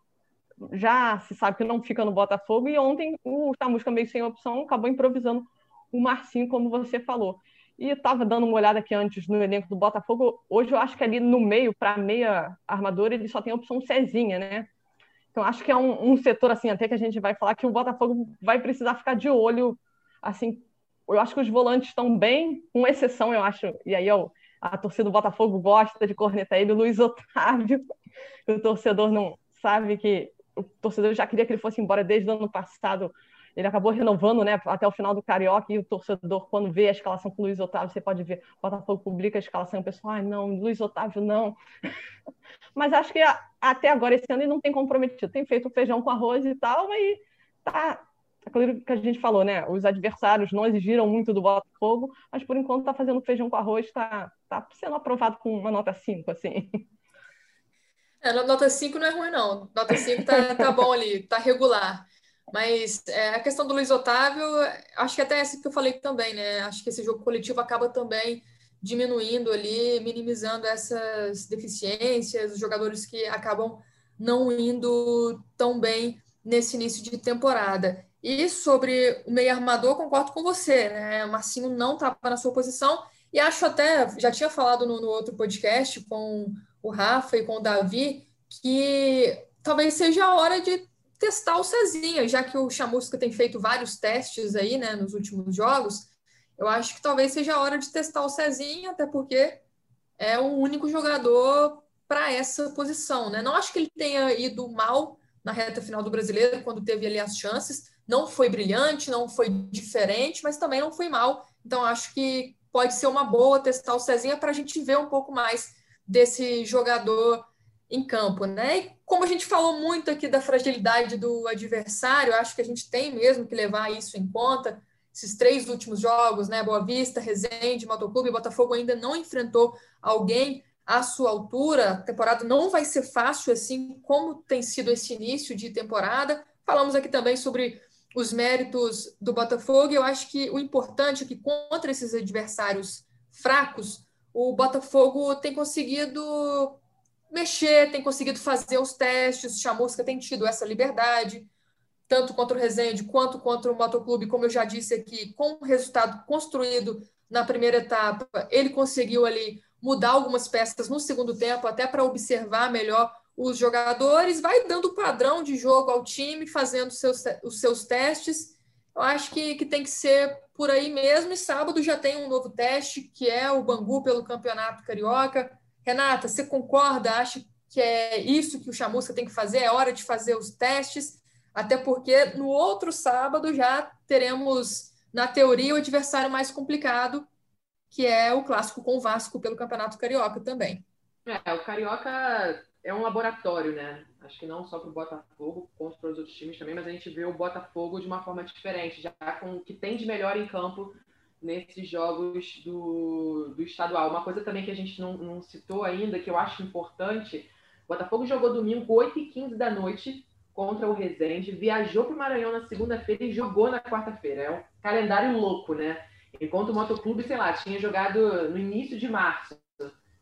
já se sabe que não fica no Botafogo, e ontem o Chamusca meio sem opção acabou improvisando o Marcinho, como você falou. E estava dando uma olhada aqui antes no elenco do Botafogo. Hoje eu acho que ali no meio, para meia armadora, ele só tem a opção Cezinha, né? Então acho que é um, um, setor assim, até que a gente vai falar que o Botafogo vai precisar ficar de olho. Assim, eu acho que os volantes estão bem, com exceção, eu acho. E aí eu, a torcida do Botafogo gosta de cornetar ele, o Luiz Otávio. [LAUGHS] o torcedor não sabe que o torcedor já queria que ele fosse embora desde o ano passado ele acabou renovando né, até o final do Carioca e o torcedor, quando vê a escalação com o Luiz Otávio, você pode ver, o Botafogo publica a escalação o pessoal, ai não, Luiz Otávio não. [LAUGHS] Mas acho que até agora, esse ano, ele não tem comprometido. Tem feito feijão com arroz e tal, mas tá, aquilo que a gente falou, né? Os adversários não exigiram muito do Botafogo, mas por enquanto está fazendo feijão com arroz, está tá sendo aprovado com uma nota 5, assim. É, nota 5 não é ruim, não. Nota 5 tá, tá bom ali, tá regular. Mas é, a questão do Luiz Otávio, acho que até essa que eu falei também, né? Acho que esse jogo coletivo acaba também diminuindo ali, minimizando essas deficiências, os jogadores que acabam não indo tão bem nesse início de temporada. E sobre o meio armador, concordo com você, né? O Marcinho não estava na sua posição, e acho até, já tinha falado no, no, outro podcast com o Rafa e com o Davi, que talvez seja a hora de testar o Cezinha, já que o Chamusca tem feito vários testes aí, né, nos últimos jogos. Eu acho que talvez seja a hora de testar o Cezinha, até porque é o único jogador para essa posição, né? Não acho que ele tenha ido mal na reta final do Brasileiro, quando teve ali as chances. Não foi brilhante, não foi diferente, mas também não foi mal. Então, acho que pode ser uma boa testar o Cezinha para a gente ver um pouco mais desse jogador em campo, né? E como a gente falou muito aqui da fragilidade do adversário, acho que a gente tem mesmo que levar isso em conta. Esses três últimos jogos, né? Boa Vista, Resende, Motoclube, Botafogo ainda não enfrentou alguém à sua altura. A temporada não vai ser fácil assim como tem sido esse início de temporada. Falamos aqui também sobre os méritos do Botafogo. Eu acho que o importante é que contra esses adversários fracos, o Botafogo tem conseguido mexer, tem conseguido fazer os testes. Chamusca tem tido essa liberdade, tanto contra o Resende quanto contra o Motoclube, como eu já disse aqui, com o resultado construído na primeira etapa, ele conseguiu ali mudar algumas peças no segundo tempo, até para observar melhor os jogadores, vai dando padrão de jogo ao time, fazendo seus, os seus testes. Eu acho que, que tem que ser por aí mesmo. E sábado já tem um novo teste, que é o Bangu pelo Campeonato Carioca. Renata, você concorda? Acha que é isso que o Chamusca tem que fazer? É hora de fazer os testes? Até porque no outro sábado já teremos, na teoria, o adversário mais complicado, que é o clássico com o Vasco pelo Campeonato Carioca também. É, o Carioca é um laboratório, né? Acho que não só para o Botafogo, para os outros times também, mas a gente vê o Botafogo de uma forma diferente, já com o que tem de melhor em campo nesses jogos do, do estadual. Uma coisa também que a gente não, não citou ainda, que eu acho importante, o Botafogo jogou domingo 8h15 da noite contra o Resende, viajou para o Maranhão na segunda-feira e jogou na quarta-feira. É um calendário louco, né? Enquanto o Motoclube, sei lá, tinha jogado no início de março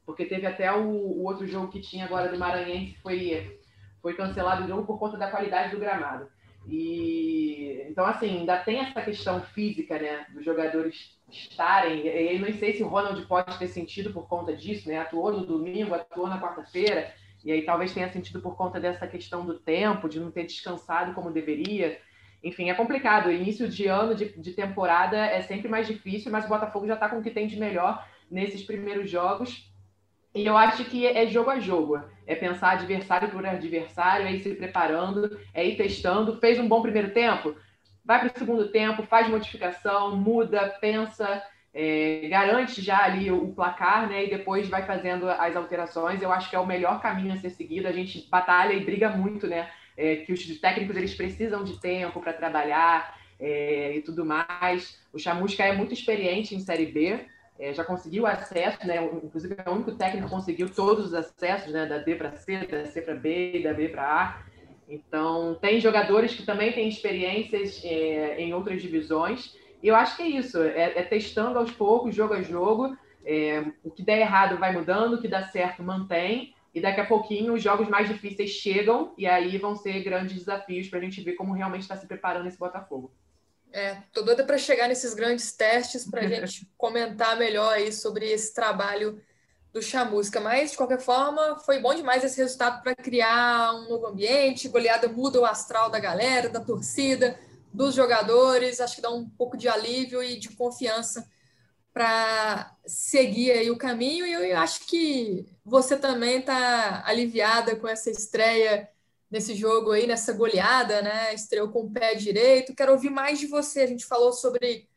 porque teve até o, o, outro jogo que tinha agora do Maranhense foi foi cancelado o jogo por conta da qualidade do gramado. E então assim, ainda tem essa questão física, né, dos jogadores estarem. Eu não sei se o Ronald pode ter sentido por conta disso, né? Atuou no domingo, atuou na quarta-feira, e aí talvez tenha sentido por conta dessa questão do tempo, de não ter descansado como deveria. Enfim, é complicado. O início de ano, de, de temporada, é sempre mais difícil, mas o Botafogo já está com o que tem de melhor nesses primeiros jogos. E eu acho que é jogo a jogo. É pensar adversário por adversário, é ir se preparando, é ir testando. Fez um bom primeiro tempo? Vai para o segundo tempo, faz modificação, muda, pensa, é, garante já ali o, placar, né? E depois vai fazendo as alterações. Eu acho que é o melhor caminho a ser seguido. A gente batalha e briga muito, né? É, que os técnicos eles precisam de tempo para trabalhar é, e tudo mais. O Chamusca é muito experiente em Série B é, já conseguiu acesso, né? Inclusive é o único técnico que conseguiu todos os acessos, né? Da D para C, da C para B, da B para A. Então tem jogadores que também têm experiências é, em outras divisões. E eu acho que é isso, é, é testando aos poucos, jogo a jogo. É, o que der errado vai mudando, o que dá certo mantém. E daqui a pouquinho os jogos mais difíceis chegam e aí vão ser grandes desafios para a gente ver como realmente está se preparando esse Botafogo. É, tô doida para chegar nesses grandes testes para a gente [LAUGHS] comentar melhor aí sobre esse trabalho do Chamusca. Mas, de qualquer forma, foi bom demais esse resultado para criar um novo ambiente. Goleada muda o astral da galera, da torcida, dos jogadores. Acho que dá um pouco de alívio e de confiança para seguir aí o caminho. E eu acho que você também está aliviada com essa estreia nesse jogo aí, nessa goleada, né? Estreou com o pé direito. Quero ouvir mais de você. A gente falou sobre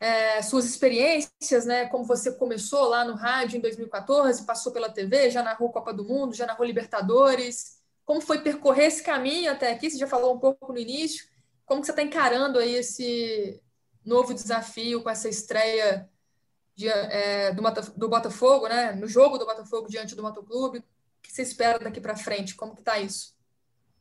é, suas experiências, né? Como você começou lá no rádio em 2014, passou pela TV, já narrou Copa do Mundo, já narrou Libertadores. Como foi percorrer esse caminho até aqui? Você já falou um pouco no início. Como que você está encarando aí esse novo desafio com essa estreia de, é, do, do Botafogo, né? No jogo do Botafogo diante do Motoclube? Que você espera daqui para frente? Como que está isso?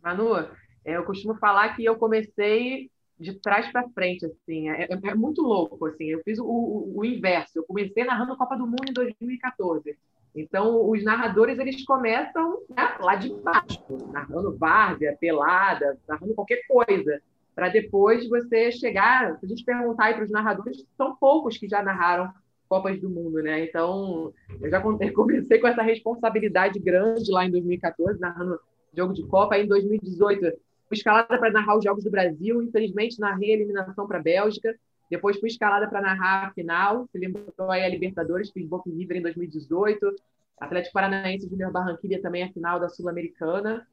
Manu, é, eu costumo falar que eu comecei de trás para frente, assim, é, é, é, muito louco, assim. Eu fiz o, o, o, inverso. Eu comecei narrando Copa do Mundo em 2014. Então, os narradores eles começam né, lá de baixo, narrando várzea, pelada, narrando qualquer coisa, para depois você chegar. Se a gente perguntar para os narradores, são poucos que já narraram Copas do Mundo, né? Então, eu já [LAUGHS] comecei com essa responsabilidade grande lá em 2014, narrando jogo de Copa. Aí, em 2018, fui escalada para narrar os Jogos do Brasil. Infelizmente, narrei a eliminação para a Bélgica. Depois fui escalada para narrar a final. Se lembrou aí a Libertadores, fiz Boca River em 2018. Atlético Paranaense Júnior Barranquilla também a final da Sul-Americana.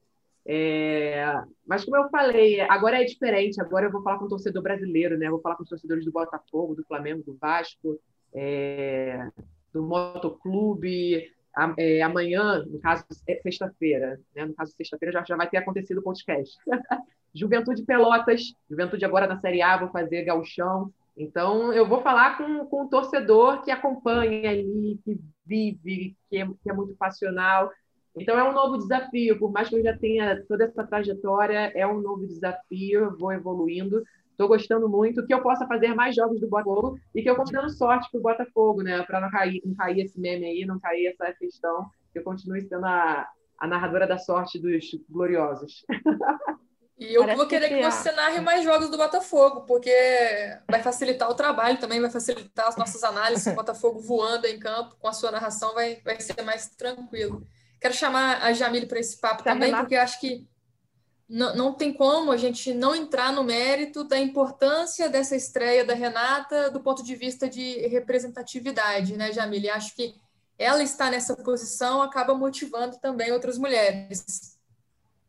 É... Mas como eu falei, agora é diferente. Agora eu vou falar com o torcedor brasileiro, né? vou falar com os torcedores do Botafogo, do Flamengo, do Vasco, é... do Motoclube. É, amanhã, no caso, é sexta-feira, né? No caso, sexta-feira já, já vai ter acontecido o podcast. [LAUGHS] Juventude Pelotas, Juventude agora na Série A, vou fazer gauchão. Então, eu vou falar com, com um torcedor que acompanha ali, que vive, que é, que é muito passional. Então, é um novo desafio. Por mais que eu já tenha toda essa trajetória, é um novo desafio. Eu vou evoluindo. Estou gostando muito que eu possa fazer mais jogos do Botafogo e que eu continue dando sorte para o Botafogo, né? Para não cair, não cair esse meme aí, não cair essa questão. Que eu continue sendo a, a narradora da sorte dos gloriosos. E eu Parece vou querer que, que você narre mais jogos do Botafogo, porque vai facilitar o trabalho também, vai facilitar as nossas análises. O Botafogo voando em campo com a sua narração vai, vai ser mais tranquilo. Quero chamar a Jamile para esse papo também, porque eu acho que não, não tem como a gente não entrar no mérito da importância dessa estreia da Renata do ponto de vista de representatividade, né, Jamile? Acho que ela estar nessa posição acaba motivando também outras mulheres.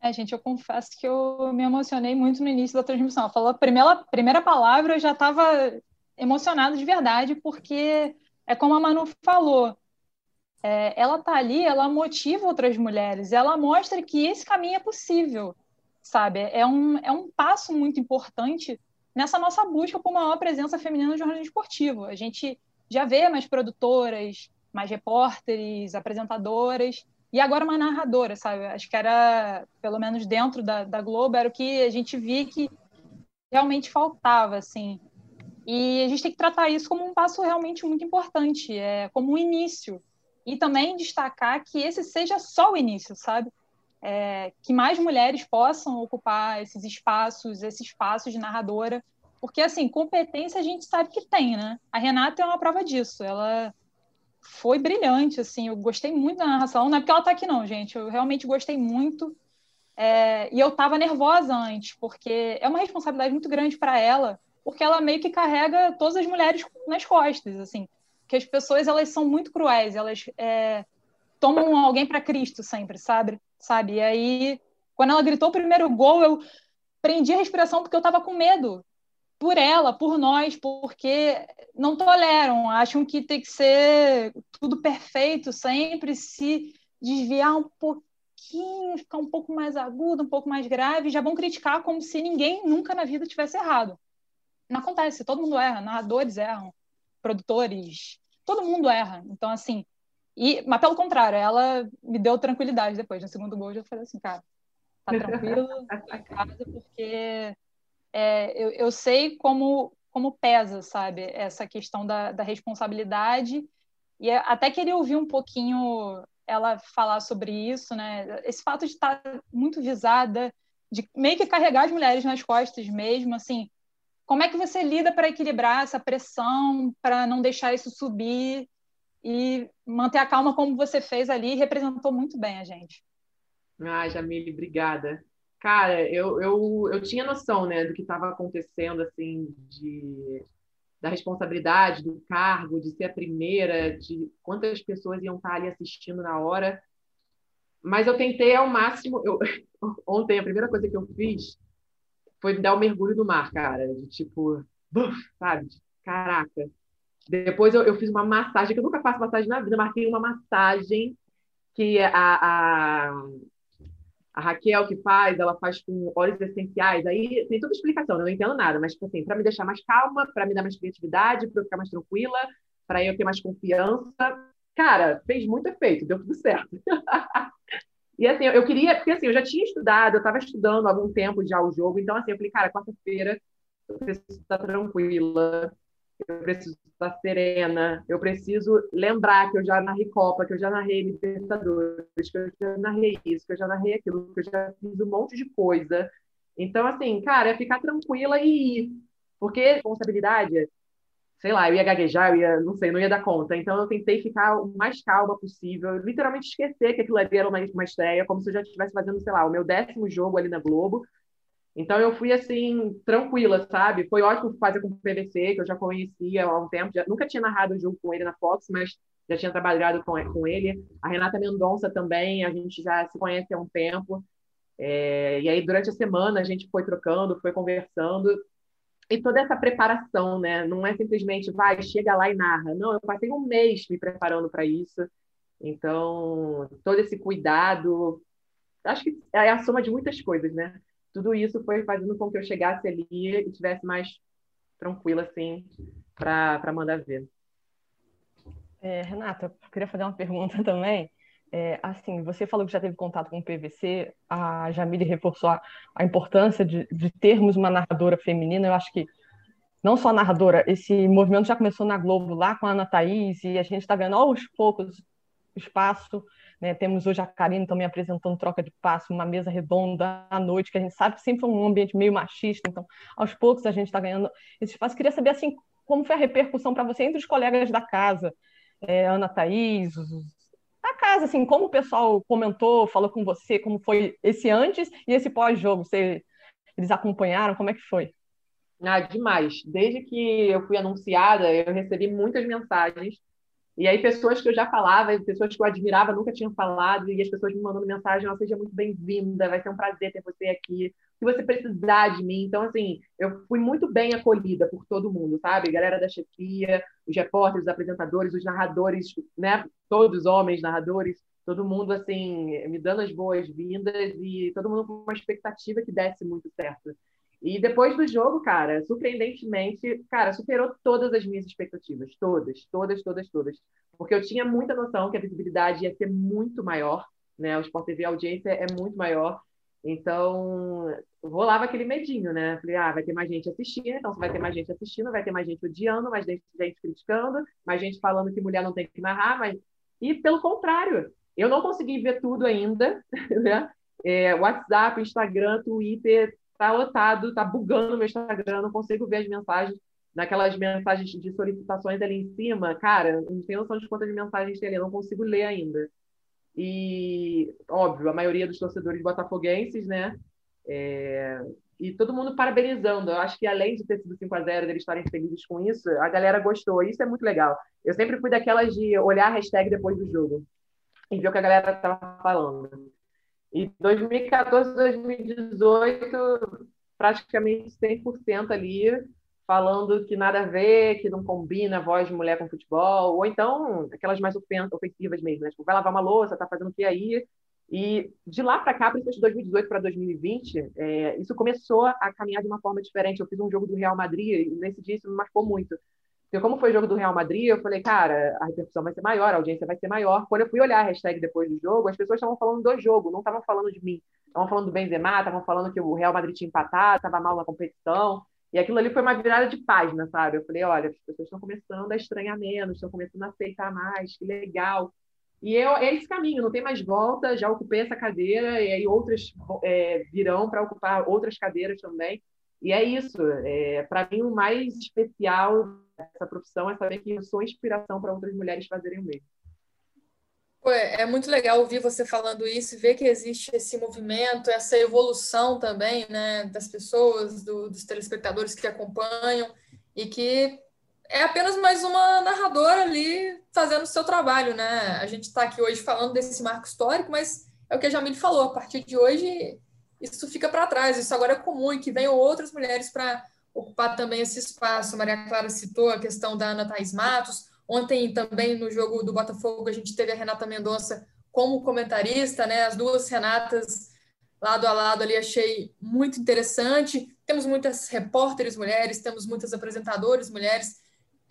É, gente, eu confesso que eu me emocionei muito no início da transmissão. Ela falou a primeira, primeira palavra, eu já estava emocionado de verdade, porque é como a Manu falou, é, ela tá ali, ela motiva outras mulheres, ela mostra que esse caminho é possível, sabe? É um, é um passo muito importante nessa nossa busca por maior presença feminina no jornalismo esportivo. A gente já vê mais produtoras, mais repórteres, apresentadoras, e agora uma narradora, sabe? Acho que era, pelo menos dentro da, da Globo, era o que a gente via que realmente faltava, assim. E a gente tem que tratar isso como um passo realmente muito importante, é, como um início. E também destacar que esse seja só o início, sabe? É, que mais mulheres possam ocupar esses espaços, esses espaços de narradora, porque, assim, competência a gente sabe que tem, né? A Renata é uma prova disso. Ela foi brilhante, assim, eu gostei muito da narração, não é porque ela tá aqui não, gente, eu realmente gostei muito, é, e eu tava nervosa antes, porque é uma responsabilidade muito grande para ela, porque ela meio que carrega todas as mulheres nas costas, assim, que as pessoas, elas são muito cruéis, elas é, tomam alguém para Cristo sempre, sabe? Sabe? E aí, quando ela gritou o primeiro gol, eu prendi a respiração porque eu tava com medo, por ela, por nós, porque não toleram, acham que tem que ser tudo perfeito sempre, se desviar um pouquinho, ficar um pouco mais agudo, um pouco mais grave, já vão criticar como se ninguém nunca na vida tivesse errado. Não acontece, todo mundo erra, narradores erram, produtores, todo mundo erra. Então, assim, e, mas pelo contrário, ela me deu tranquilidade depois. No segundo gol, eu já falei assim, cara, tá [LAUGHS] tranquilo, tá em casa, porque é, eu, eu sei como, como pesa, sabe, essa questão da, da responsabilidade. E é, até queria ouvir um pouquinho ela falar sobre isso, né? Esse fato de estar muito visada, de meio que carregar as mulheres nas costas mesmo, assim. Como é que você lida para equilibrar essa pressão, para não deixar isso subir e manter a calma como você fez ali representou muito bem a gente. Ah, Jamile, obrigada. Cara, eu, eu, eu tinha noção, né, do que estava acontecendo, assim, de, da responsabilidade, do cargo, de ser a primeira, de quantas pessoas iam estar ali assistindo na hora. Mas eu tentei ao máximo. Eu, [LAUGHS] ontem, a primeira coisa que eu fiz foi dar o um mergulho no mar, cara, de tipo, sabe? Caraca. Depois eu, eu fiz uma massagem, que eu nunca faço massagem na vida, marquei uma massagem que a, a a Raquel que faz, ela faz com óleos essenciais, aí tem toda explicação, né? eu não entendo nada, mas, tipo assim, para me deixar mais calma, para me dar mais criatividade, para eu ficar mais tranquila, para eu ter mais confiança. Cara, fez muito efeito, deu tudo certo. [LAUGHS] e assim, eu queria, porque assim, eu já tinha estudado, eu estava estudando há algum tempo já o jogo, então assim, eu falei, cara, quarta-feira eu preciso estar tranquila, eu preciso estar serena, eu preciso lembrar que eu já narrei Copa, que eu já narrei Libertadores, que eu já narrei isso, que eu já narrei aquilo, que eu já fiz um monte de coisa. Então, assim, cara, é ficar tranquila e ir. Porque responsabilidade, sei lá, eu ia gaguejar, eu ia, não sei, não ia dar conta. Então, eu tentei ficar o mais calma possível, literalmente esquecer que aquilo ali era uma, uma estreia, como se eu já estivesse fazendo, sei lá, o meu décimo jogo ali na Globo. Então eu fui assim, tranquila, sabe? Foi ótimo fazer com o PVC, que eu já conhecia há um tempo, já, nunca tinha narrado um jogo com ele na Fox, mas já tinha trabalhado com, com ele. A Renata Mendonça também, a gente já se conhece há um tempo. É, e aí, durante a semana, a gente foi trocando, foi conversando. E toda essa preparação, né? Não é simplesmente, vai, chega lá e narra. Não, eu passei um mês me preparando para isso. Então, todo esse cuidado, acho que é a soma de muitas coisas, né? Tudo isso foi fazendo com que eu chegasse ali e tivesse mais tranquila, assim, para mandar ver. É, Renata, eu queria fazer uma pergunta [LAUGHS] também. É, assim, você falou que já teve contato com o PVC, a Jamile reforçou a, a importância de, de, termos uma narradora feminina. Eu acho que não só narradora, esse movimento já começou na Globo lá com a Ana Thaís, e a gente está vendo aos poucos espaço né? Temos hoje a Karine também apresentando troca de passo, uma mesa redonda à noite, que a gente sabe que sempre foi um ambiente meio machista, então aos poucos a gente está ganhando esse espaço. Queria saber assim, como foi a repercussão para você entre os colegas da casa, é, Ana Thaís, da casa, assim, como o pessoal comentou, falou com você, como foi esse antes e esse pós-jogo? Você, eles acompanharam? Como é que foi? Ah, demais. Desde que eu fui anunciada, eu recebi muitas mensagens e aí, pessoas que eu já falava, pessoas que eu admirava, nunca tinham falado, e as pessoas me mandando mensagem: oh, seja muito bem-vinda, vai ser um prazer ter você aqui. Se você precisar de mim. Então, assim, eu fui muito bem acolhida por todo mundo, sabe? Galera da chefia, os repórteres, os apresentadores, os narradores, né? Todos homens narradores, todo mundo, assim, me dando as boas-vindas e todo mundo com uma expectativa que desse muito certo. E depois do jogo, cara, surpreendentemente, cara, superou todas as minhas expectativas. Todas, todas, todas, todas. Porque eu tinha muita noção que a visibilidade ia ser muito maior, né? O Sport TV, a audiência é muito maior. Então, rolava aquele medinho, né? Falei, ah, vai ter mais gente assistindo, então vai ter mais gente assistindo, vai ter mais gente odiando, mais gente, gente criticando, mais gente falando que mulher não tem que narrar, mas... E pelo contrário, eu não consegui ver tudo ainda, [LAUGHS] né? É, WhatsApp, Instagram, Twitter, tá lotado, tá bugando meu Instagram, não consigo ver as mensagens, naquelas mensagens de solicitações ali em cima, cara, não tenho noção de quantas mensagens tem ali, não consigo ler ainda. E, óbvio, a maioria dos torcedores botafoguenses, né? É... E todo mundo parabenizando. Eu acho que além de ter sido 5 a 0 deles estarem felizes com isso, a galera gostou. Isso é muito legal. Eu sempre fui daquelas de olhar a hashtag depois do jogo e ver o que a galera estava falando. E 2014, 2018, praticamente 100% ali, falando que nada a ver, que não combina voz de mulher com futebol, ou então aquelas mais ofensivas mesmo, né? Tipo, vai lavar uma louça, tá fazendo o que aí? E de lá para cá, principalmente de 2018 para 2020, é, isso começou a caminhar de uma forma diferente. Eu fiz um jogo do Real Madrid e nesse dia isso me marcou muito. Porque como foi o jogo do Real Madrid, eu falei, cara, a repercussão vai ser maior, a audiência vai ser maior. Quando eu fui olhar a hashtag depois do jogo, as pessoas estavam falando do jogo, não estavam falando de mim. Estavam falando do Benzema, estavam falando que o Real Madrid tinha empatado, estava mal na competição. E aquilo ali foi uma virada de página, sabe? Eu falei, olha, as pessoas estão começando a estranhar menos, estão começando a aceitar mais, que legal. E eu, é esse caminho, não tem mais volta, já ocupei essa cadeira, e aí outras é, virão para ocupar outras cadeiras também. E é isso. É, para mim, o mais especial dessa profissão é saber que eu sou inspiração para outras mulheres fazerem o mesmo. É muito legal ouvir você falando isso e ver que existe esse movimento, essa evolução também né, das pessoas, do, dos telespectadores que acompanham e que é apenas mais uma narradora ali fazendo o seu trabalho. Né? A gente está aqui hoje falando desse marco histórico, mas é o que a Jamile falou, a partir de hoje isso fica para trás, isso agora é comum e que venham outras mulheres para ocupar também esse espaço. Maria Clara citou a questão da Ana Thaís Matos. Ontem também no jogo do Botafogo a gente teve a Renata Mendonça como comentarista, né? As duas Renatas lado a lado ali achei muito interessante. Temos muitas repórteres mulheres, temos muitas apresentadoras mulheres.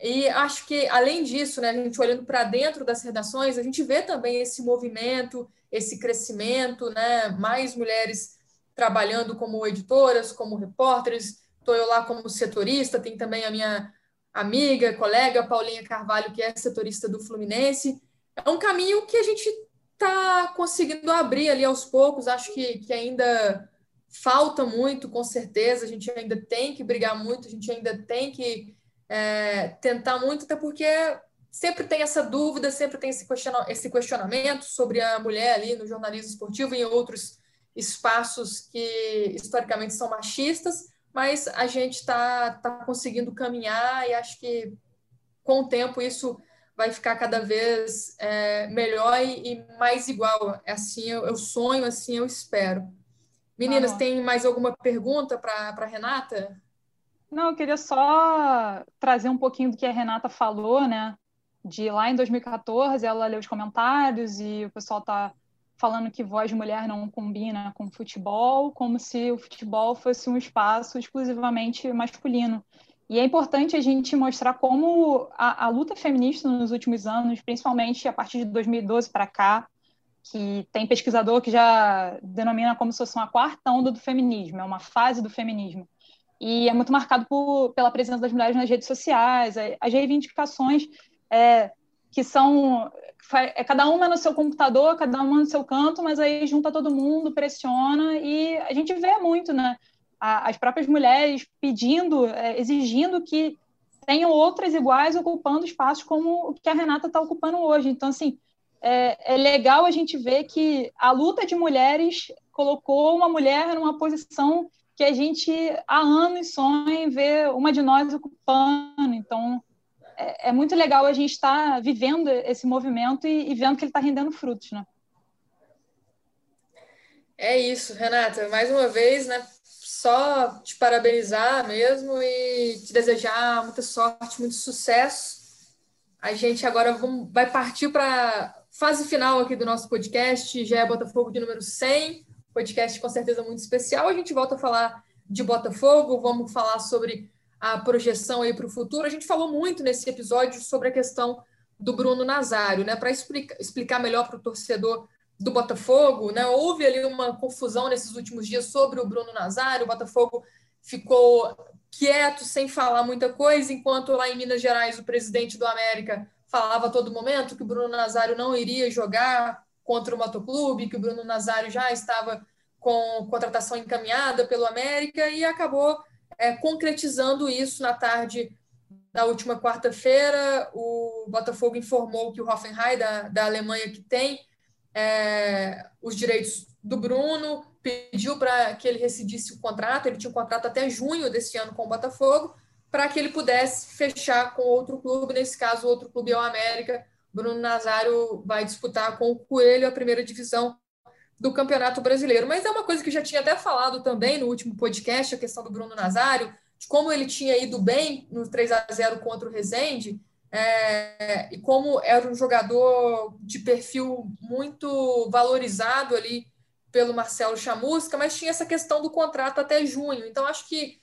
E acho que, além disso, né, a gente olhando para dentro das redações, a gente vê também esse movimento, esse crescimento, né, mais mulheres trabalhando como editoras, como repórteres, estou eu lá como setorista, tem também a minha amiga, colega Paulinha Carvalho, que é setorista do Fluminense. É um caminho que a gente está conseguindo abrir ali aos poucos. Acho que, que ainda falta muito, com certeza. A gente ainda tem que brigar muito, a gente ainda tem que é, tentar muito, até porque sempre tem essa dúvida, sempre tem esse, questiona esse questionamento sobre a mulher ali no jornalismo esportivo e em outros espaços que historicamente são machistas, mas a gente está tá conseguindo caminhar e acho que com o tempo isso vai ficar cada vez é, melhor e, e, mais igual. É assim eu, eu, sonho, assim eu espero. Meninas, ah, tem mais alguma pergunta para Renata? Não, eu queria só trazer um pouquinho do que a Renata falou, né? De lá em 2014, ela leu os comentários e o pessoal está falando que voz de mulher não combina com futebol, como se o futebol fosse um espaço exclusivamente masculino. E é importante a gente mostrar como a, a, luta feminista nos últimos anos, principalmente a partir de 2012 para cá, que tem pesquisador que já denomina como se fosse uma quarta onda do feminismo, é uma fase do feminismo. E é muito marcado por, pela presença das mulheres nas redes sociais, as reivindicações é, que são é cada uma no seu computador, cada uma no seu canto, mas aí junta todo mundo, pressiona e a gente vê muito, né? as próprias mulheres pedindo, é, exigindo que tenham outras iguais ocupando espaços como o que a Renata está ocupando hoje. Então, assim, é, é, legal a gente ver que a luta de mulheres colocou uma mulher numa posição que a gente há anos sonha em ver uma de nós ocupando. Então, é, é muito legal a gente estar tá vivendo esse movimento e, e vendo que ele está rendendo frutos, né? É isso, Renata. Mais uma vez, né? só te parabenizar mesmo e te desejar muita sorte, muito sucesso. A gente agora vamos, vai partir para fase final aqui do nosso podcast, já é Botafogo de número 100, podcast com certeza muito especial. A gente volta a falar de Botafogo, vamos falar sobre a projeção aí para o futuro. A gente falou muito nesse episódio sobre a questão do Bruno Nazário, né? Para explicar, explicar melhor para o torcedor do Botafogo, né? Houve ali uma confusão nesses últimos dias sobre o Bruno Nazário, o Botafogo ficou quieto, sem falar muita coisa, enquanto lá em Minas Gerais o presidente do América falava a todo momento que o Bruno Nazário não iria jogar contra o Motoclube, que o Bruno Nazário já estava com contratação encaminhada pelo América e acabou é, concretizando isso na tarde da última quarta-feira. O Botafogo informou que o Hoffenheim, da, da Alemanha, que tem é, os direitos do Bruno, pediu para que ele rescindisse o contrato, ele tinha um contrato até junho desse ano com o Botafogo, para que ele pudesse fechar com outro clube, nesse caso, outro clube é o América. Bruno Nazário vai disputar com o Coelho a primeira divisão do Campeonato Brasileiro. Mas é uma coisa que eu já tinha até falado também no último podcast, a questão do Bruno Nazário, de como ele tinha ido bem no 3 a 0 contra o Rezende, é, e como era um jogador de perfil muito valorizado ali pelo Marcelo Chamusca, mas tinha essa questão do contrato até junho. Então, acho que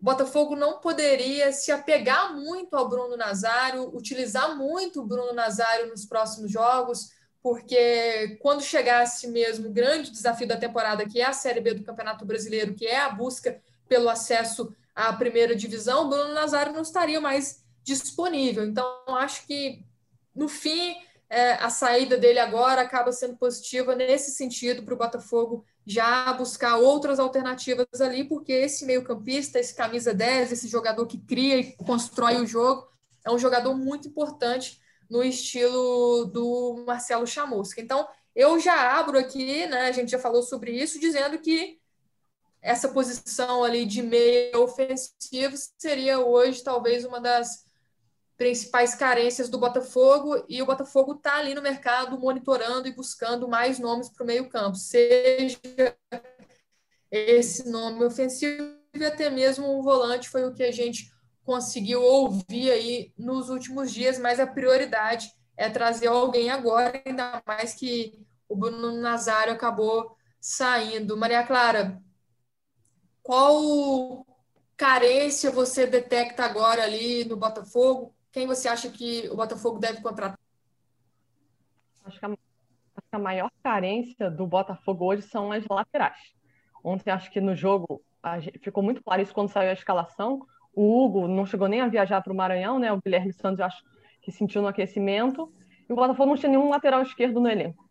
o Botafogo não poderia se apegar muito ao Bruno Nazário, utilizar muito o Bruno Nazário nos próximos jogos, porque quando chegasse mesmo o grande desafio da temporada, que é a Série B do Campeonato Brasileiro, que é a busca pelo acesso à primeira divisão, o Bruno Nazário não estaria mais disponível. Então, acho que, no fim, é, a saída dele agora acaba sendo positiva nesse sentido para o Botafogo já buscar outras alternativas ali, porque esse meio-campista, esse camisa 10, esse jogador que cria e constrói o jogo, é um jogador muito importante no estilo do Marcelo Chamusca. Então, eu já abro aqui, né, a gente já falou sobre isso, dizendo que essa posição ali de meio ofensivo seria hoje talvez uma das principais carências do Botafogo e o Botafogo está ali no mercado monitorando e buscando mais nomes para o meio-campo, seja esse nome ofensivo e até mesmo um volante foi o que a gente conseguiu ouvir aí nos últimos dias, mas a prioridade é trazer alguém agora, ainda mais que o Bruno Nazário acabou saindo. Maria Clara, qual carência você detecta agora ali no Botafogo? Quem você acha que o Botafogo deve contratar? Acho que a, maior carência do Botafogo hoje são as laterais. Ontem acho que no jogo ficou muito claro isso quando saiu a escalação. O Hugo não chegou nem a viajar para o Maranhão, né? O Guilherme Santos, acho que sentiu no aquecimento. E o Botafogo não tinha nenhum lateral esquerdo no elenco.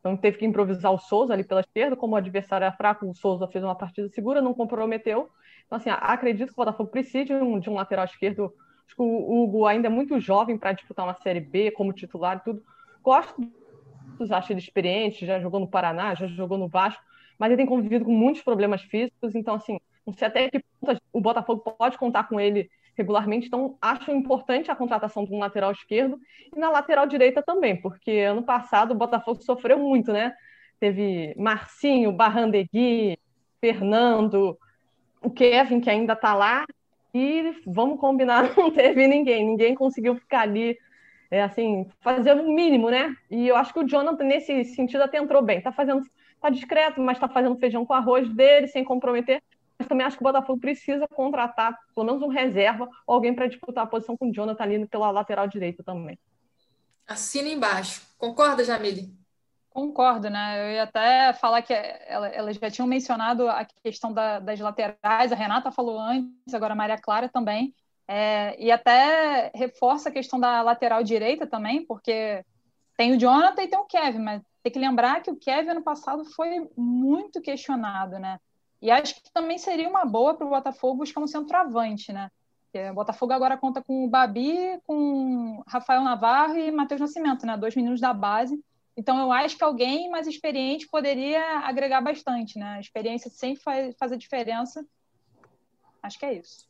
Então teve que improvisar o Souza ali pela esquerda, como o adversário era fraco, o Souza fez uma partida segura, não comprometeu. Então, assim, acredito que o Botafogo precisa de um, de um lateral esquerdo. Acho que o Hugo ainda é muito jovem para disputar uma Série B como titular e tudo. Gosto acho ele experiente, já jogou no Paraná, já jogou no Vasco, mas ele tem convivido com muitos problemas físicos, então, assim, não sei até que ponto o Botafogo pode contar com ele regularmente, então acho importante a contratação de um lateral esquerdo e na lateral direita também, porque ano passado o Botafogo sofreu muito, né? Teve Marcinho, Barrandegui, Fernando, o Kevin, que ainda está lá, e vamos combinar, [LAUGHS] não teve ninguém, ninguém conseguiu ficar ali, é, assim, fazer o mínimo, né? E eu acho que o Jonathan, nesse sentido, até entrou bem, tá fazendo, tá discreto, mas está fazendo feijão com arroz dele, sem comprometer, mas também acho que o Botafogo precisa contratar pelo menos um reserva ou alguém para disputar a posição com o Jonathan ali pela lateral direita também. Assina embaixo. Concorda, Jamile? Concordo, né? Eu ia até falar que elas já tinham mencionado a questão da, das laterais, a Renata falou antes, agora a Maria Clara também, é, e até reforça a questão da lateral direita também, porque tem o Jonathan e tem o Kevin, mas tem que lembrar que o Kevin ano passado foi muito questionado, né? E acho que também seria uma boa para o Botafogo buscar um centroavante, né? Porque o Botafogo agora conta com o Babi, com Rafael Navarro e Matheus Nascimento, né? Dois meninos da base. Então eu acho que alguém mais experiente poderia agregar bastante, né? A experiência sempre faz, faz a diferença. Acho que é isso.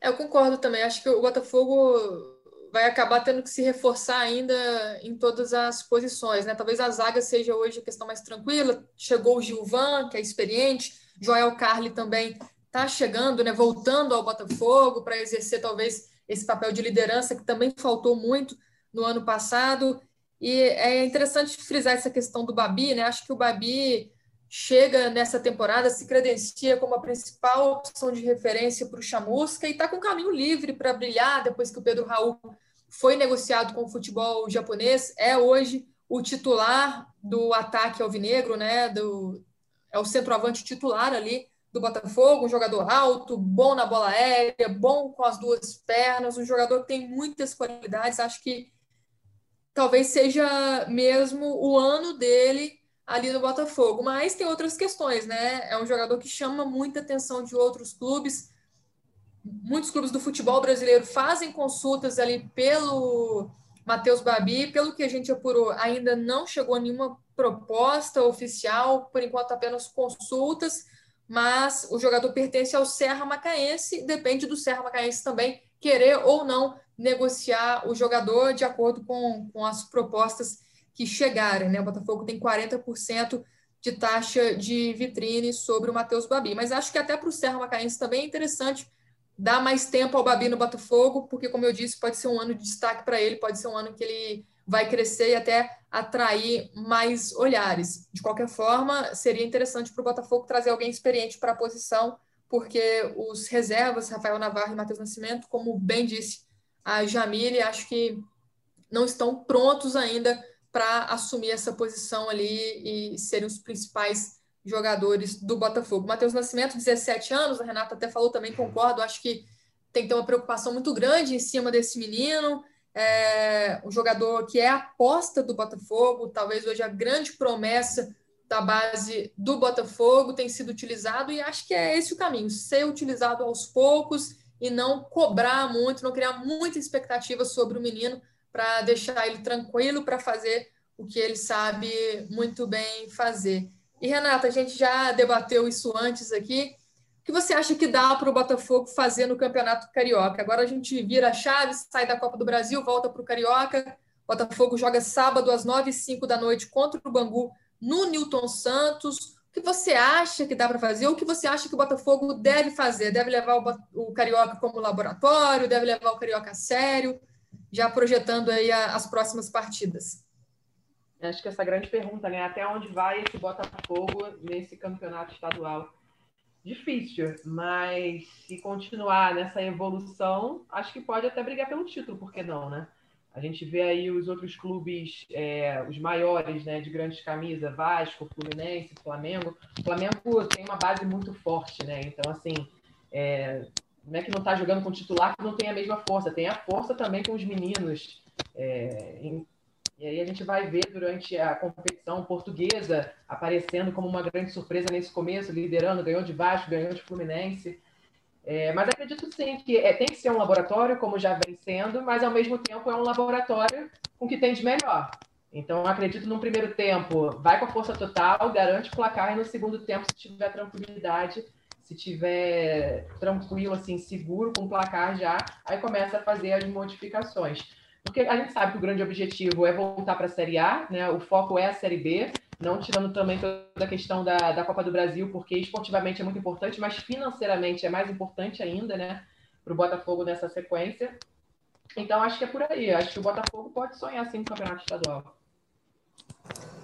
É, eu concordo também. Acho que o Botafogo vai acabar tendo que se reforçar ainda em todas as posições, né? Talvez a zaga seja hoje a questão mais tranquila. Chegou o Gilvan, que é experiente Joel Carli também está chegando, né, voltando ao Botafogo para exercer talvez esse papel de liderança que também faltou muito no ano passado. E é interessante frisar essa questão do Babi, né? Acho que o Babi chega nessa temporada, se credencia como a principal opção de referência para o Chamusca e está com caminho livre para brilhar depois que o Pedro Raul foi negociado com o futebol japonês. É hoje o titular do ataque alvinegro, né? Do, é o centroavante titular ali do Botafogo, um jogador alto, bom na bola aérea, bom com as duas pernas, um jogador que tem muitas qualidades. Acho que talvez seja mesmo o ano dele ali no Botafogo, mas tem outras questões, né? É um jogador que chama muita atenção de outros clubes. Muitos clubes do futebol brasileiro fazem consultas ali pelo Matheus Babi, pelo que a gente apurou, ainda não chegou a nenhuma proposta oficial, por enquanto apenas consultas, mas o jogador pertence ao Serra Macaense, depende do Serra Macaense também querer ou não negociar o jogador de acordo com, com as propostas que chegarem. Né? O Botafogo tem 40% de taxa de vitrine sobre o Matheus Babi, mas acho que até para o Serra Macaense também é interessante dar mais tempo ao Babi no Botafogo, porque, como eu disse, pode ser um ano de destaque para ele, pode ser um ano que ele vai crescer e até atrair mais olhares. De qualquer forma, seria interessante para o Botafogo trazer alguém experiente para a posição, porque os reservas, Rafael Navarro e Matheus Nascimento, como bem disse a Jamile, acho que não estão prontos ainda para assumir essa posição ali e serem os principais jogadores do Botafogo. Matheus Nascimento, 17 anos, a Renata até falou também, concordo, acho que tem que ter uma preocupação muito grande em cima desse menino é, um jogador que é a aposta do Botafogo, talvez hoje a grande promessa da base do Botafogo tem sido utilizado e acho que é esse o caminho, ser utilizado aos poucos e não cobrar muito, não criar muita expectativa sobre o menino para deixar ele tranquilo para fazer o que ele sabe muito bem fazer. E Renata, a gente já debateu isso antes aqui, que você acha que dá para o Botafogo fazer no Campeonato Carioca? Agora a gente vira a chave, sai da Copa do Brasil, volta para o Carioca. Botafogo joga sábado às 9 e 5 da noite contra o Bangu no Newton Santos. O que você acha que dá para fazer? O que você acha que o Botafogo deve fazer? Deve levar o, o Carioca como laboratório? Deve levar o Carioca a sério? Já projetando aí as próximas partidas. Acho que essa grande pergunta, né? Até onde vai esse Botafogo nesse campeonato estadual? difícil, mas se continuar nessa evolução, acho que pode até brigar pelo título, por que não, né? A gente vê aí os outros clubes, é, os maiores, né, de grandes camisas, Vasco, Fluminense, Flamengo. O Flamengo tem uma base muito forte, né? Então, assim, é, não é que não está jogando com titular que não tem a mesma força, tem a força também com os meninos. É, em, e aí a gente vai ver durante a competição portuguesa aparecendo como uma grande surpresa nesse começo, liderando, ganhou de Vasco, ganhou de Fluminense. É, mas acredito sim que é, tem que ser um laboratório, como já vem sendo, mas ao mesmo tempo é um laboratório com o que tem de melhor. Então, acredito num primeiro tempo, vai com a força total, garante o placar, e no segundo tempo, se tiver tranquilidade, se tiver tranquilo, assim, seguro com o placar já, aí começa a fazer as modificações. Porque a gente sabe que o grande objetivo é voltar para a Série A, né? o foco é a Série B, não tirando também toda a questão da, da Copa do Brasil, porque esportivamente é muito importante, mas financeiramente é mais importante ainda, né, para o Botafogo nessa sequência. Então acho que é por aí. Acho que o Botafogo pode sonhar sim no campeonato estadual.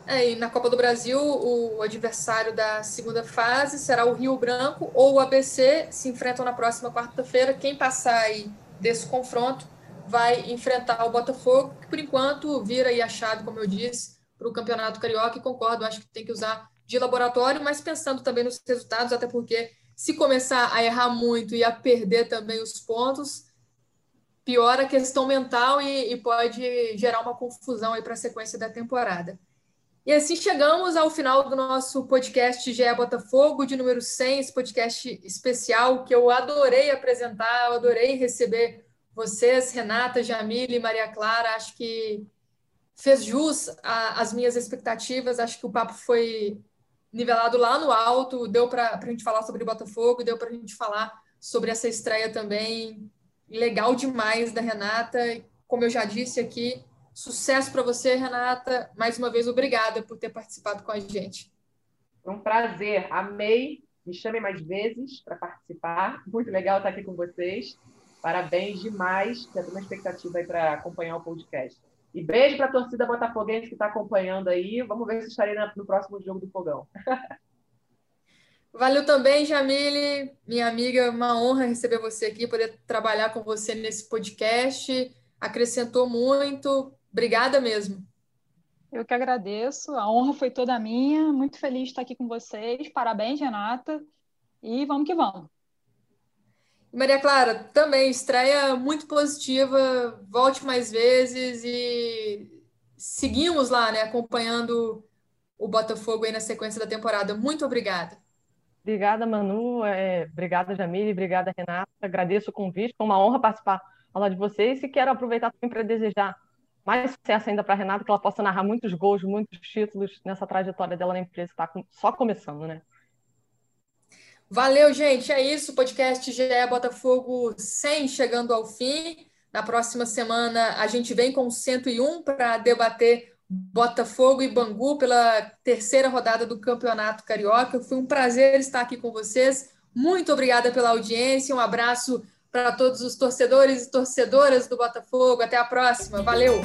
É, e na Copa do Brasil, o adversário da segunda fase será o Rio Branco ou o ABC, se enfrentam na próxima quarta-feira. Quem passar aí desse confronto vai enfrentar o Botafogo, que por enquanto vira aí achado, como eu disse, para o Campeonato Carioca e concordo, acho que tem que usar de laboratório, mas pensando também nos resultados, até porque se começar a errar muito e a perder também os pontos, piora a questão mental e, e pode gerar uma confusão aí para a sequência da temporada. E assim chegamos ao final do nosso podcast GE Botafogo, de número 100, esse podcast especial que eu adorei apresentar, eu adorei receber vocês, Renata, Jamile, Maria Clara, acho que fez jus às minhas expectativas. Acho que o papo foi nivelado lá no alto, deu para a gente falar sobre Botafogo, deu para a gente falar sobre essa estreia também legal demais da Renata. Como eu já disse aqui, sucesso para você, Renata. Mais uma vez, obrigada por ter participado com a gente. Foi um prazer, amei. Me chamem mais vezes para participar. Muito legal estar aqui com vocês. Parabéns demais. Tenho uma expectativa aí para acompanhar o podcast. E beijo para a torcida botafoguense que está acompanhando aí. Vamos ver se estarei no próximo jogo do Fogão. [LAUGHS] Valeu também, Jamile, minha amiga, uma honra receber você aqui, poder trabalhar com você nesse podcast. Acrescentou muito. Obrigada mesmo. Eu que agradeço. A honra foi toda minha. Muito feliz de estar aqui com vocês. Parabéns, Renata. E vamos que vamos. Maria Clara, também estreia muito positiva, volte mais vezes e seguimos lá, né, acompanhando o Botafogo aí na sequência da temporada. Muito obrigada. Obrigada, Manu. É, obrigada, Jamile. Obrigada, Renata. Agradeço o convite. Foi uma honra participar falar de vocês e quero aproveitar também para desejar mais sucesso ainda para a Renata, que ela possa narrar muitos gols, muitos títulos nessa trajetória dela na empresa que está só começando, né? Valeu, gente. É isso. O podcast GE Botafogo 100 chegando ao fim. Na próxima semana a gente vem com 101 para debater Botafogo e Bangu pela terceira rodada do Campeonato Carioca. Foi um prazer estar aqui com vocês. Muito obrigada pela audiência. Um abraço para todos os torcedores e torcedoras do Botafogo. Até a próxima. Valeu!